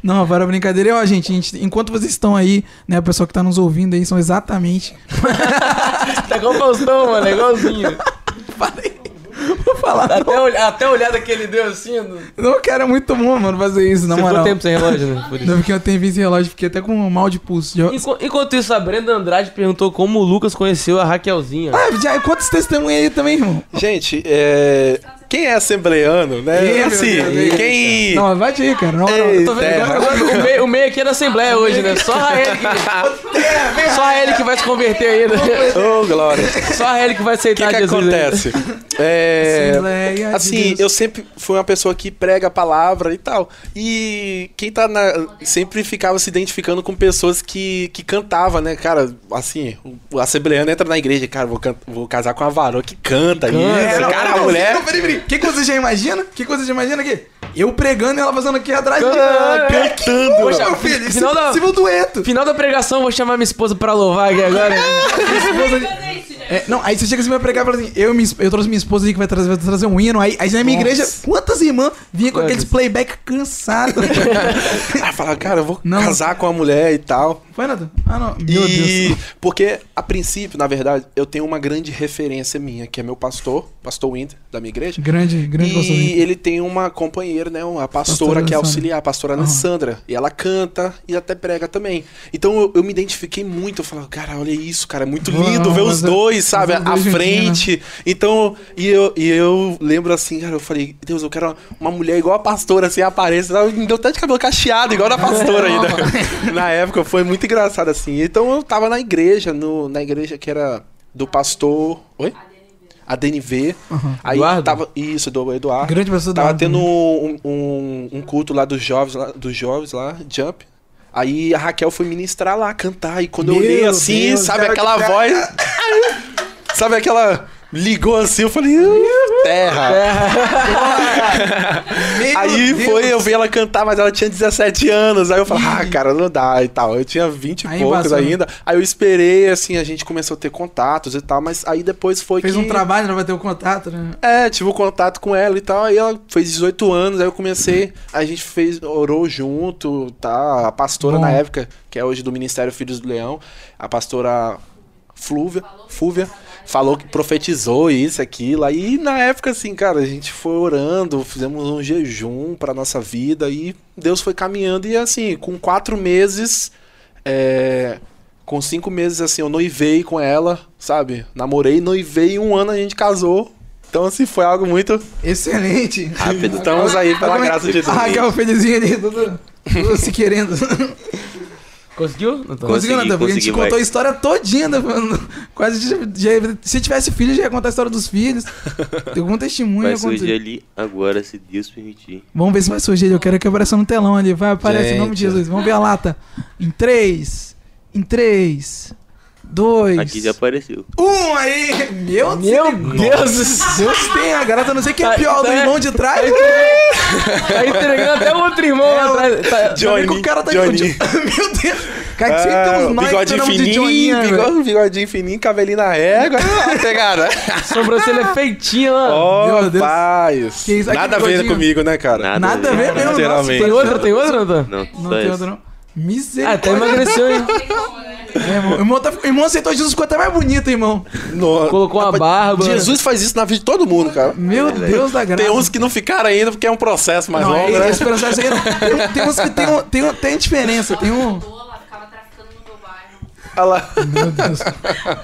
Não, para brincadeira. E, ó, gente, gente, enquanto vocês estão aí, né, o pessoal que tá nos ouvindo aí, são exatamente... tá igual o Faustão, mano, é igualzinho. Falei. Vou falar. Até, até olhada que ele deu assim. Não, não quero é muito bom, mano, fazer isso, na Você moral. ficou tempo sem relógio, né? Por isso. Não, porque eu tenho visto relógio, fiquei até com um mal de pulso. Já... Enqu- Enquanto isso, a Brenda Andrade perguntou como o Lucas conheceu a Raquelzinha. Ah, já, quantos testemunhos aí também, irmão? Gente, é... quem é assembleano, né? Ih, assim, quem... Não, vai de cara. Não, Ei, não. Tô vendo terra. agora, agora o, meio, o meio aqui é da Assembleia hoje, né? Só a ele que, só a ele que vai se converter ainda. Ô, Glória. Só a ele que vai O que, aceitar que Jesus. ainda. acontece? É... Assembleia de Assim, Deus. eu sempre fui uma pessoa que prega a palavra e tal. E quem tá na. Sempre ficava se identificando com pessoas que, que cantava, né? Cara, assim, o assembleano entra na igreja, cara, vou, can- vou casar com uma varoa que canta. Canta. isso, não, cara, não, a mulher. Que, que você já imagina? O que, que você já imagina aqui? Eu pregando e ela fazendo aqui atrás de Ah, cantando. Poxa, Poxa, meu filho, final é da- possível dueto. Final da pregação, vou chamar minha esposa pra louvar aqui agora. Esposa É, não, aí você chega assim, vai pregar e fala assim: eu, minha, eu trouxe minha esposa aí que vai trazer, vai trazer um hino. Aí, aí na minha Nossa. igreja, quantas irmãs vinham com aqueles playback cansados? Aí fala, cara, eu vou Não. casar com a mulher e tal. Foi, Nathan? Ah, não. Meu e Deus. porque a princípio, na verdade, eu tenho uma grande referência minha, que é meu pastor, pastor Winter, da minha igreja. Grande, grande E pastor. ele tem uma companheira, né? Uma pastora, Pastora que é auxiliar, a pastora Alessandra. E ela canta e até prega também. Então eu, eu me identifiquei muito. Eu falava, cara, olha isso, cara. É muito Uau, lindo ver os mas é- dois, sabe? À dois juntinhos, frente. Então, e eu, e eu lembro assim, cara, eu falei, Deus, eu quero uma, mulher igual a pastora, assim, apareça. Ela Me deu até de cabelo cacheado, igual a da pastora ainda. Na época foi muito engraçado assim. Então eu tava na igreja, no, na igreja que era do pastor. Oi? ADNV. Aí Eduardo? tava. Isso, do Eduardo. Grande pessoa da Tava hora tendo também. um, um, um culto lá dos jovens, lá, dos jovens lá, Jump. Aí a Raquel foi ministrar lá, cantar. E quando eu Meu olhei assim, Deus, sabe cara, aquela voz. sabe aquela. Ligou assim, eu falei. "Uh, Terra! Meu Aí Deus. foi, eu vi ela cantar, mas ela tinha 17 anos. Aí eu falei, ah, cara, não dá e tal. Eu tinha 20 e Aí poucos embaçou, né? ainda. Aí eu esperei, assim, a gente começou a ter contatos e tal, mas aí depois foi Fez que... um trabalho, não vai ter o contato, né? É, tive um contato com ela e tal. Aí ela fez 18 anos, aí eu comecei, a gente fez, orou junto, tá? A pastora Bom. na época, que é hoje do Ministério Filhos do Leão, a pastora Flúvia, Fúvia, falou que profetizou isso, aquilo. Aí na época, assim, cara, a gente foi orando, fizemos um jejum pra nossa vida e Deus foi caminhando. E assim, com quatro meses, é, com cinco meses, assim, eu noivei com ela, sabe? Namorei, noivei e um ano a gente casou. Então, assim, foi algo muito. Excelente. Rápido. Estamos aí pela graça de A Deus. Raquel felizinha ali, tudo, tudo se querendo. Conseguiu? Conseguiu, Consegui, Natan? Porque a gente contou vai. a história todinha. da- Quase já, já- se tivesse filho, já ia contar a história dos filhos. Tem algum testemunho. Vai surgir ali agora, se Deus permitir. Vamos ver se vai surgir. Eu quero que apareça no telão ali. Vai, aparece em nome de Gente. Jesus. Vamos ver a lata. Em 3, em 3, 2, Aqui já apareceu. 1 aí. Meu, Meu Deus. Deus do céu. Deus tem a garota, não sei quem é Tá- pior, do tá- irmão de trás. Tá entregando até o outro irmão lá atrás. Tá- Johnny. O cara tá Johnny. Meu Deus. Cara, que sempre tem uns nós bigodinho chamam de fininho, Johnninha, velho. bigode, bigodinho fininho, cabelinho na régua. Pegada. Sobrancelha feitinha lá. Ó, Meu Deus. paz. Que isso, Nada a ver comigo, né, cara? Nada a ver mesmo. Tem outra? Tem outra, Natan? Não, Não tem outra, não. Misericórdia. até emagreceu, hein? É, irmão. O irmão, tá- o irmão aceitou Jesus, ficou até mais bonito, irmão. No- Colocou uma barba. Jesus faz isso na vida de todo mundo, cara. Meu Deus da graça. Tem uns que não ficaram ainda porque é um processo mais não, longo, é, né? esse processo aí, tem, tem uns que tem, um- tem, um- tem diferença. Tem um. Ela ficava traficando no meu bairro. Olha lá. Meu Deus.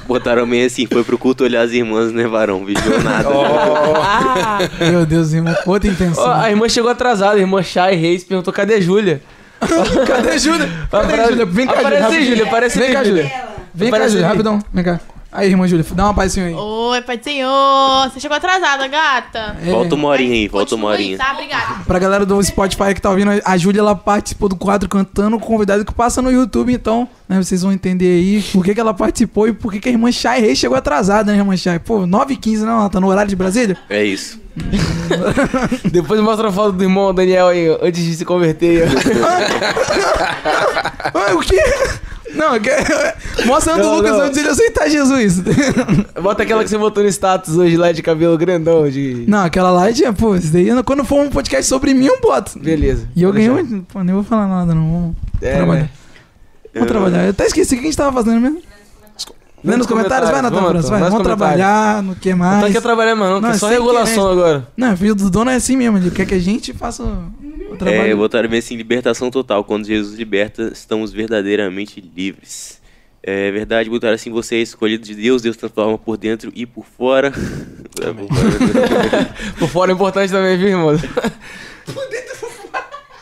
Botaram meio assim, foi pro culto olhar as irmãs, né, varão? Vigiou nada. Ah! Meu Deus, irmão. Outra intenção. Ó, a irmã chegou atrasada, a irmã Chay Reis perguntou cadê a Júlia? Cadê Júlia? Cadê Júlia? Vem cá, Aparece aí. Júlia, aparece Vem cá, Júlia. Júlia. Vem cá, Júlia, rapidão. Vem cá. Aí, irmã Júlia, dá uma pazinha aí. Oi, Pai do Senhor. Você chegou atrasada, gata. É, Volta uma horinha aí, volta uma horinha. Tá, obrigada. Pra galera do Spotify que tá ouvindo, a Júlia ela participou do quadro Cantando com o convidado que passa no YouTube, então, né, vocês vão entender aí por que, que ela participou e por que, que a irmã Chay Reis chegou atrasada, né, irmã Chay? Pô, 9h15, não, ela tá no horário de Brasília? É isso. Depois mostra a foto do irmão Daniel aí, antes de se converter. Ah, o quê? Não, que- mostrando Não, o Lucas não. antes de ele aceitar Jesus. Bota aquela que você botou no status hoje lá de cabelo grandão. De... Não, aquela lá tinha, pô, isso daí, quando for um podcast sobre mim, eu boto. Beleza. E eu Pode ganhei um. Pô, nem vou falar nada, não. Vamos É, trabalhar. né? Vamos trabalhar. Eu até esqueci o que a gente tava fazendo mesmo. Lendo os comentários, vai, Natan Vamos, França, vai. Vamos trabalhar no que Não mais. tá quer trabalhar mais não, Não, que é só sem regulação querer. agora. Não, filho do dono é assim mesmo, ele quer que a gente faça o trabalho. É, botaram bem assim, libertação total. Quando Jesus liberta, estamos verdadeiramente livres. É verdade, botaram assim, você é escolhido de Deus, Deus transforma por dentro e por fora. Por fora é importante também, viu, irmão?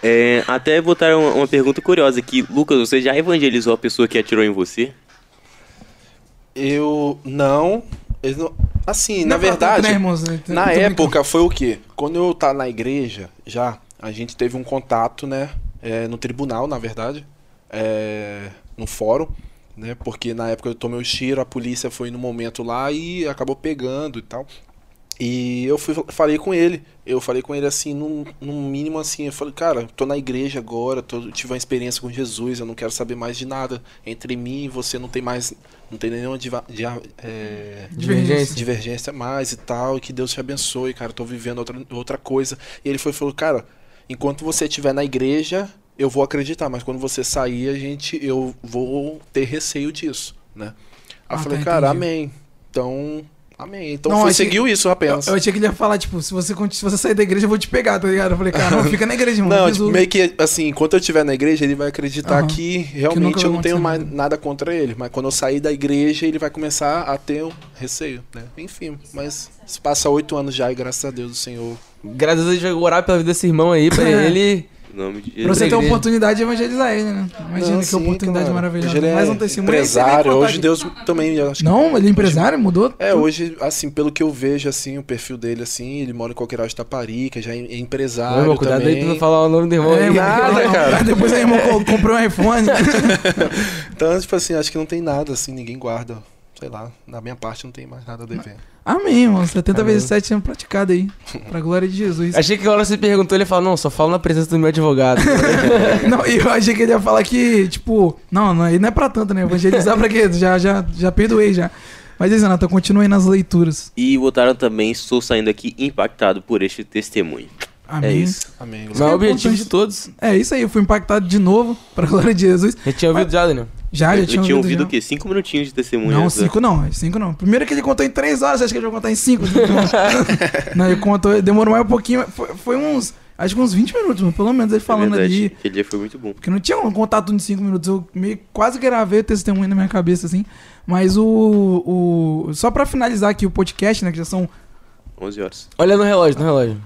É, até botaram uma, uma pergunta curiosa aqui. Lucas, você já evangelizou a pessoa que atirou em você? Eu não. eles não- assim, na Não pra verdade, né, tô na época foi o quê? Quando eu tava na igreja, já, a gente teve um contato, né? é, no tribunal, na verdade. é, no fórum. Né, porque na época eu tomei o tiro, a polícia foi no momento lá e acabou pegando e tal. E eu fui, falei com ele. Eu falei com ele assim, num, num mínimo assim. Eu falei, cara, tô na igreja agora, tô, tive uma experiência com Jesus, eu não quero saber mais de nada. Entre mim e você não tem mais. Não tem nenhuma diva, é, Divergência. divergência mais e tal. E que Deus te abençoe, cara. Tô vivendo outra, outra coisa. E ele foi e falou, cara, enquanto você estiver na igreja, eu vou acreditar, mas quando você sair, a gente, eu vou ter receio disso, né? Aí Ah, eu falei, tá, cara, amém. Então, amém. Então Não, foi, achei- seguiu isso Eu, apenas. eu achei que ele ia falar, tipo, se você, se você sair da igreja, eu vou te pegar, tá ligado? Eu falei, cara, não, fica na igreja, irmão. Não, tipo, meio que assim, enquanto eu estiver na igreja, ele vai acreditar que realmente vai eu não tenho mais nada. nada contra ele. Mas quando eu sair da igreja, ele vai começar a ter um receio, né? Enfim, mas se passa oito anos já e graças a Deus o Senhor. Graças a Deus, gente vai orar pela vida desse irmão aí, pra É. nome de Pra você ter a oportunidade de evangelizar ele, né? Imagina Não, que sim, oportunidade claro. maravilhosa. Hoje ele é Mais um testemunho. aí empresário. Hoje aqui. Deus também. acho que- Não, ele é empresário, mudou? É, hoje, assim, pelo que eu vejo, assim, o perfil dele, assim, ele mora em qualquer de Taparica, já é Ô, empresário irmão, cuidado aí também. pra não falar o nome do irmão. É, aí. nada, não, cara. Depois aí, irmão, co- comprou um iPhone. Então, tipo assim, acho que não tem nada, assim, ninguém guarda. Sei lá, da minha parte não tem mais nada a dever. Amém, irmão. 70 Amém. vezes 7 sendo praticado aí. Pra glória de Jesus. Achei que a hora você perguntou, ele falou, não, só falo na presença do meu advogado. Não, e eu achei que ele ia falar que, tipo, não, não, não é pra tanto, né? Evangelizar pra quê? Já, já, já perdoei já. Mas Zanata, continue aí nas leituras. E botaram também, estou saindo aqui impactado por este testemunho. Amém. É isso. Amém. Não é o objetivo de todos. É isso aí, eu fui impactado de novo, pra glória de Jesus. Gente tinha ouvido já, Daniel. Já, já eu tinha tinha ouvido. ouvido já. o quê? Cinco minutinhos de testemunho. Não, da- cinco não, cinco não. Primeiro que ele contou em três horas, acha que ele vai contar em cinco? não, ele contou, demorou mais um pouquinho, foi, foi uns, acho que uns 20 minutos, pelo menos ele É falando verdade, ali. Aquele dia foi muito bom. Porque não tinha um contato de 5 minutos. Eu meio, quase gravei o testemunho na minha cabeça, assim. Mas o. o só pra finalizar aqui o podcast, né? Que já são 11 horas. Olha no relógio, no relógio.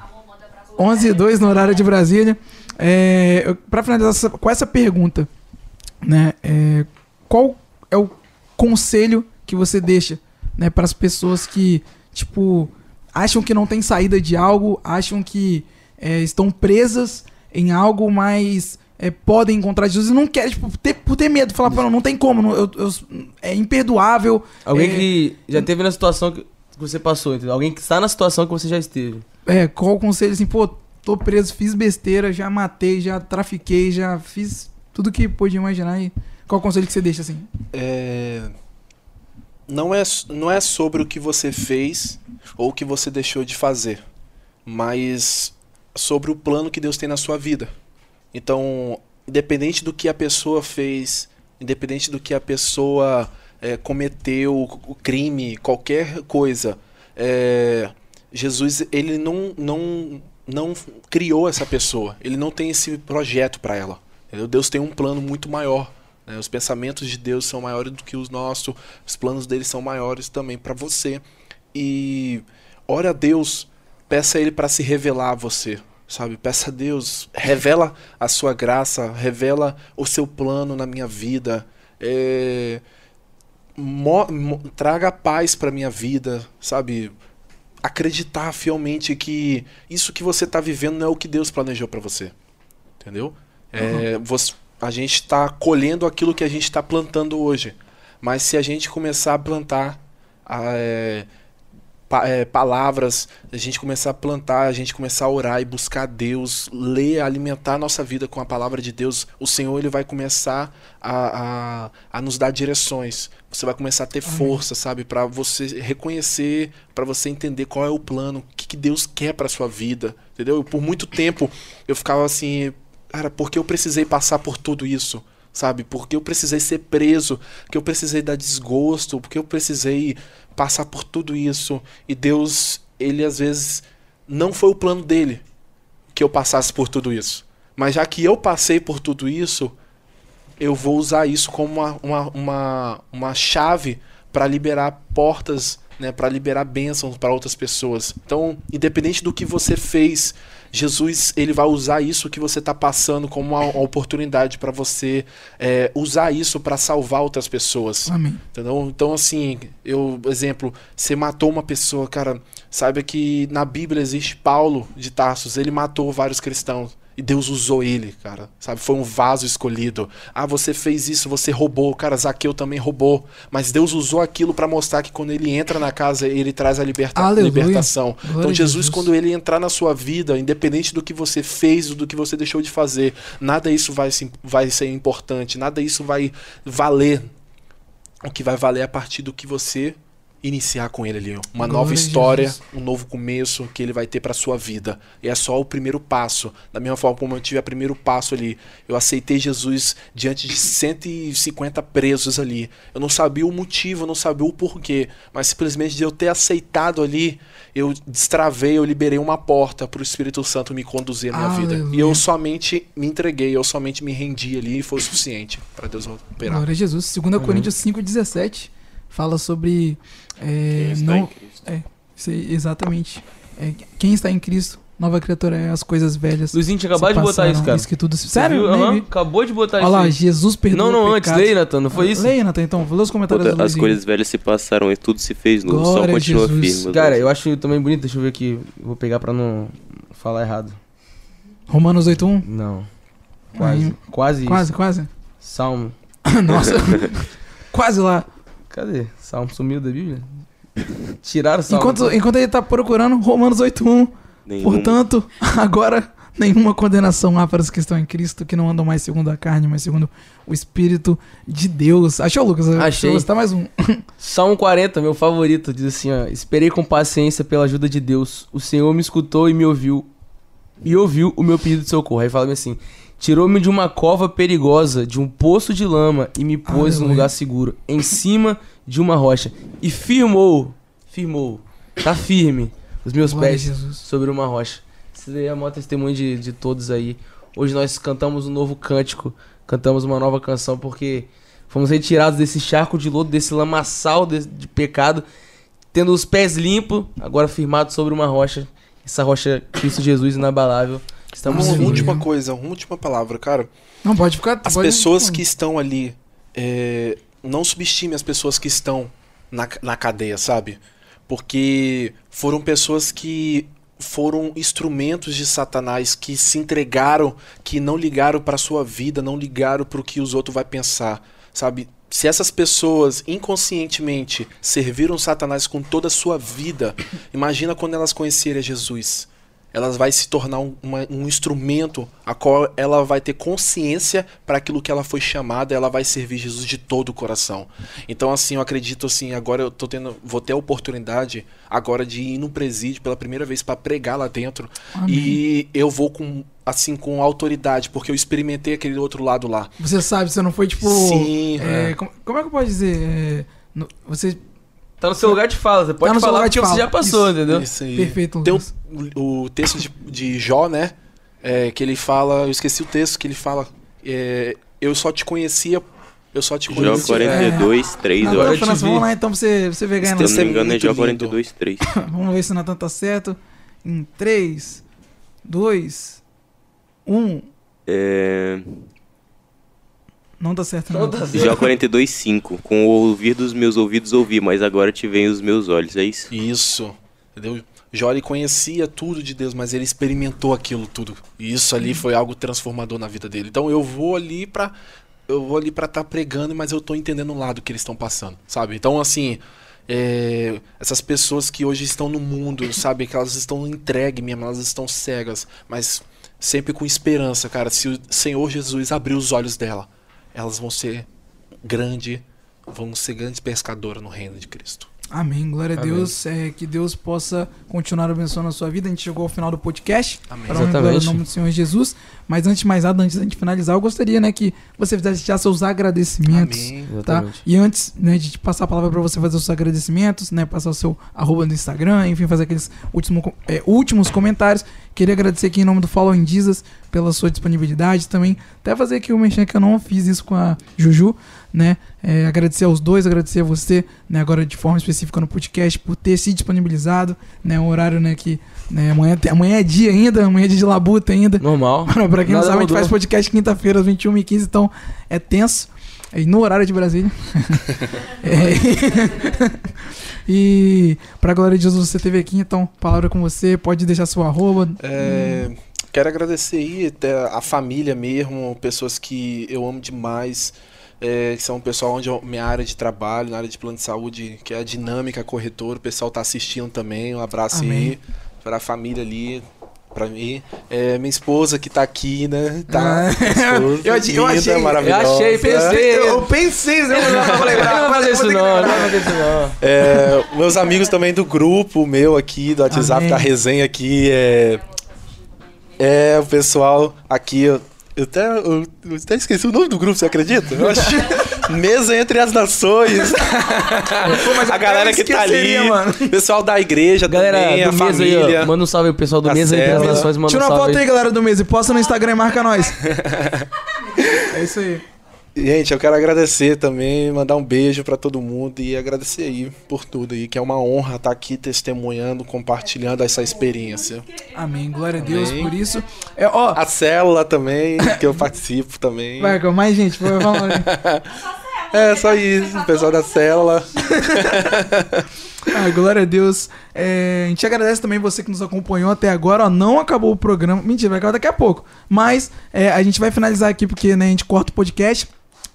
11 e 2 no horário de Brasília. É, pra finalizar essa- com essa pergunta, né? é, qual é o conselho que você deixa, né? Para as pessoas que, tipo, acham que não tem saída de algo, acham que é, estão presas em algo, mas é, podem encontrar Jesus e não querem, tipo, ter, por ter medo, falar, "Pô, não, não tem como, não, eu- eu- é imperdoável. Alguém É. que já teve na situação que que você passou, entendeu? Alguém que está na situação que você já esteve. É, qual o conselho assim, pô, tô preso, fiz besteira, já matei, já trafiquei, já fiz tudo que podia imaginar e qual o conselho que você deixa assim? É, não, é, não é sobre o que você fez ou o que você deixou de fazer, mas sobre o plano que Deus tem na sua vida. Então, independente do que a pessoa fez, independente do que a pessoa é, cometeu, crime, qualquer coisa, é, Jesus ele não, não, não criou essa pessoa, ele não tem esse projeto para ela. entendeu? Deus tem um plano muito maior. né? Os pensamentos de Deus são maiores do que os nossos, os planos dele são maiores também para você. E ore a Deus, peça a Ele para se revelar a você, sabe? Peça a Deus, revela a sua graça, revela o seu plano na minha vida. É, mo- mo- traga paz para minha vida, sabe? Acreditar fielmente que isso que você está vivendo não é o que Deus planejou para você, entendeu? É, você- a gente está colhendo aquilo que a gente está plantando hoje, mas se a gente começar a plantar a, é, pa- é, palavras, a gente começar a plantar, a gente começar a orar e buscar Deus, ler, alimentar a nossa vida com a palavra de Deus, o Senhor ele vai começar a, a, a nos dar direções. Você vai começar a ter força, sabe, para você reconhecer, para você entender qual é o plano, o que, que Deus quer para sua vida, entendeu? Por muito tempo eu ficava assim, cara, por que eu precisei passar por tudo isso? Sabe? Porque eu precisei ser preso, porque eu precisei dar desgosto, porque eu precisei passar por tudo isso. E Deus, ele às vezes não foi o plano dele que eu passasse por tudo isso. Mas já que eu passei por tudo isso, eu vou usar isso como uma, uma, uma, uma chave para liberar portas, né, para liberar bênçãos para outras pessoas. Então, independente do que você fez, Jesus ele vai usar isso que você está passando como uma, uma oportunidade para você é, usar isso para salvar outras pessoas. Amém. Entendeu? Então, assim, eu, exemplo, você matou uma pessoa, cara, saiba que na Bíblia existe Paulo de Tarsus, ele matou vários cristãos. E Deus usou ele, cara, sabe? Foi um vaso escolhido. Ah, você fez isso, você roubou. Cara, Zaqueu também roubou. Mas Deus usou aquilo para mostrar que quando ele entra na casa, ele traz a liberta Aleluia. libertação. Glória então, Jesus, Jesus. quando ele entrar na sua vida, independente do que você fez ou do que você deixou de fazer, nada isso vai, se- vai ser importante, nada isso vai valer o que vai valer a partir do que você iniciar com ele ali. Uma Glória nova a história, um novo começo que ele vai ter para sua vida. E é só o primeiro passo. Da mesma forma como eu tive o primeiro passo ali, eu aceitei Jesus diante de 150 presos ali. Eu não sabia o motivo, eu não sabia o porquê, mas simplesmente de eu ter aceitado ali, eu destravei, eu liberei uma porta para o Espírito Santo me conduzir a minha vida. E Aleluia. eu somente me entreguei, eu somente me rendi ali e foi o suficiente para Deus operar. Glória a Jesus. 2 Coríntios 5,17 fala sobre. é, Quem está não, em Cristo. Sei, exatamente. É, quem está em Cristo Nova criatura é as coisas velhas. Luizinho tinha acabado de botar isso, cara. que tudo se... Sério? vi. Acabou de botar Olha lá, isso. aí. Jesus perdoa Não, não, antes. pecados. Leia, Natan, não foi isso? Leia, Nathan, então. Lê os comentários do As coisas velhas se passaram e tudo se fez novo. Só Glória a continua Jesus. firme. Cara, eu acho também bonito, deixa eu ver aqui. Vou pegar pra não falar errado. Romanos 8.1? Não. Quase. Aí. Quase isso. Quase, quase. Salmo. Nossa. quase lá. Cadê? Salmo sumiu da Bíblia? Tiraram o salmo. Enquanto, enquanto ele tá procurando, Romanos 8.1. Nenhum- Portanto, agora nenhuma condenação há para os que estão em Cristo, que não andam mais segundo a carne, mas segundo o Espírito de Deus. Achou, Lucas? Achei. Você tá mais um. Salmo 40, meu favorito, diz assim, ó. Esperei com paciência pela ajuda de Deus. O Senhor me escutou e me ouviu. E ouviu o meu pedido de socorro. Aí fala assim: Tirou-me de uma cova perigosa, de um poço de lama, e me pôs num lugar seguro, em cima de uma rocha. E firmou, firmou, tá firme, os meus Glória a pés Jesus. sobre uma rocha. Esse daí é o maior testemunho de, de todos aí. Hoje nós cantamos um novo cântico, cantamos uma nova canção, porque fomos retirados desse charco de lodo, desse lamaçal de, de pecado, tendo os pés limpos, agora firmados sobre uma rocha. Essa rocha, Cristo Jesus inabalável. Estamos. Uma última coisa, uma última palavra, cara. Não, pode ficar. As pode- pessoas que estão ali, é, não subestime as pessoas que estão na, na cadeia, sabe? Porque foram pessoas que foram instrumentos de Satanás que se entregaram, que não ligaram para sua vida, não ligaram para o que os outros vai pensar, sabe? Se essas pessoas inconscientemente serviram Satanás com toda a sua vida, imagina quando elas conhecerem a Jesus elas vai se tornar um, uma- um instrumento a qual ela vai ter consciência para aquilo que ela foi chamada, ela vai servir Jesus de todo o coração. Então assim, eu acredito assim, agora eu tô tendo, vou ter a oportunidade agora de ir no presídio pela primeira vez para pregar lá dentro Amém. e eu vou com assim com autoridade, porque eu experimentei aquele outro lado lá. Você sabe, você não foi tipo. Sim, é, é. como, como é que eu posso dizer? É, no- você. Tá no seu lugar de fala, você pode no seu falar lugar de porque você já passou, Isso. entendeu? Isso aí. Perfeito, Tem Lucas. o, o texto de, de Jó, né? É, que ele fala, eu esqueci o texto que ele fala. é, eu só te conhecia, eu só te Jó conhecia. 42, 3, eu Agora, acho. eu te França, vamos lá então pra você, pra você ver ganhando. Se eu não me engano, é Jó lindo. 42, 3. Vamos ver se o Natan tá certo. Em 3, 2, 1. É... Não tá certo, Não não. tá certo. Jó 42, 5. Com o ouvir dos meus ouvidos ouvi, mas agora te veem os meus olhos. É isso? Isso. Entendeu? Jó ele conhecia tudo de Deus, mas ele experimentou aquilo tudo. E isso ali foi algo transformador na vida dele. Então eu vou ali pra. Eu vou ali pra estar pregando, mas eu tô entendendo o lado que eles estão passando, sabe? Então, assim. é, essas pessoas que hoje estão no mundo, sabe? Que elas estão entregues mesmo, elas estão cegas, mas sempre com esperança, cara. Se o Senhor Jesus abrir os olhos dela, elas vão ser grande, vão ser grandes pescadoras no reino de Cristo. Amém, glória a Amém. Deus. É, que Deus possa continuar abençoando a sua vida. A gente chegou ao final do podcast. Amém. Para e Exatamente. no nome do Senhor Jesus. Mas antes de mais nada, antes da gente finalizar, eu gostaria né, que você fizesse já seus agradecimentos. Amém. Tá? Exatamente. E antes né, de passar a palavra para você fazer os seus agradecimentos, né, passar o seu arroba no Instagram, enfim, fazer aqueles último, é, últimos comentários, queria agradecer aqui em nome do Following Jesus pela sua disponibilidade também. Até fazer aqui o mexer que eu não fiz isso com a Juju, né? É, agradecer aos dois, agradecer a você, né, agora de forma específica no podcast, por ter se disponibilizado, né? Um horário né, que né, amanhã, amanhã é dia ainda, amanhã é dia de labuta ainda. Normal. Pra, quem não Nada sabe, a gente mudou. faz podcast quinta-feira às 21h15, então é tenso. E no horário de Brasília. É. E pra glória de Jesus você teve aqui, então, palavra com você, pode deixar seu arroba. É, Quero agradecer aí até a família mesmo, pessoas que eu amo demais, é, que são o pessoal onde eu, minha área de trabalho, na área de plano de saúde, que é a Dinâmica Corretora, o pessoal tá assistindo também, um abraço Amém. aí para a família ali, para mim. É, minha esposa que tá aqui, né? Tá, Ah. Eu achei- eu linda, achei- eu maravilhosa. Eu achei, pensei. Eu pensei, eu Não fazer isso não, não vai fazer isso não. É, meus amigos também do grupo meu aqui, do WhatsApp, Amém. da resenha aqui, é. É, o pessoal aqui, eu, até, eu, eu até esqueci o nome do grupo, você acredita? Eu acho, Mesa entre as Nações. a galera que tá ali, mano. pessoal da igreja Galera também, a do Mesa aí, família. ó. Manda um salve aí, pessoal do Tá Mesa aí das certo. Nações, manda um Tira uma salve foto aí, aí. galera do mês, e posta no Instagram e marca nós. é isso aí. Gente, eu quero agradecer também, mandar um beijo pra todo mundo e agradecer aí por tudo aí, que é uma honra estar aqui testemunhando, compartilhando essa experiência. Amém. Glória a Deus Amém. por isso. É, ó, A célula também, que eu participo também. vai, com mais gente, vamos lá. É, só isso, o pessoal da célula. Ah, glória a Deus. É, a gente agradece também você que nos acompanhou até agora. Ó, não acabou o programa. Mentira, vai acabar daqui a pouco. Mas é, a gente vai finalizar aqui porque né, a gente corta o podcast.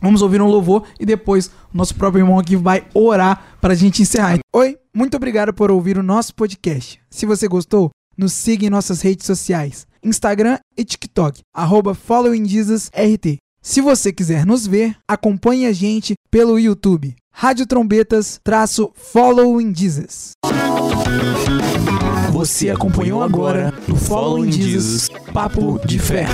Vamos ouvir um louvor e depois o nosso próprio irmão aqui vai orar pra gente encerrar. Oi, muito obrigado por ouvir o nosso podcast. Se você gostou, nos siga em nossas redes sociais: Instagram e TikTok, arroba Following Jesus RT. Se você quiser nos ver, acompanhe a gente pelo YouTube. Rádio Trombetas traço Following Jesus. Você acompanhou agora no Following Jesus Papo de Fé.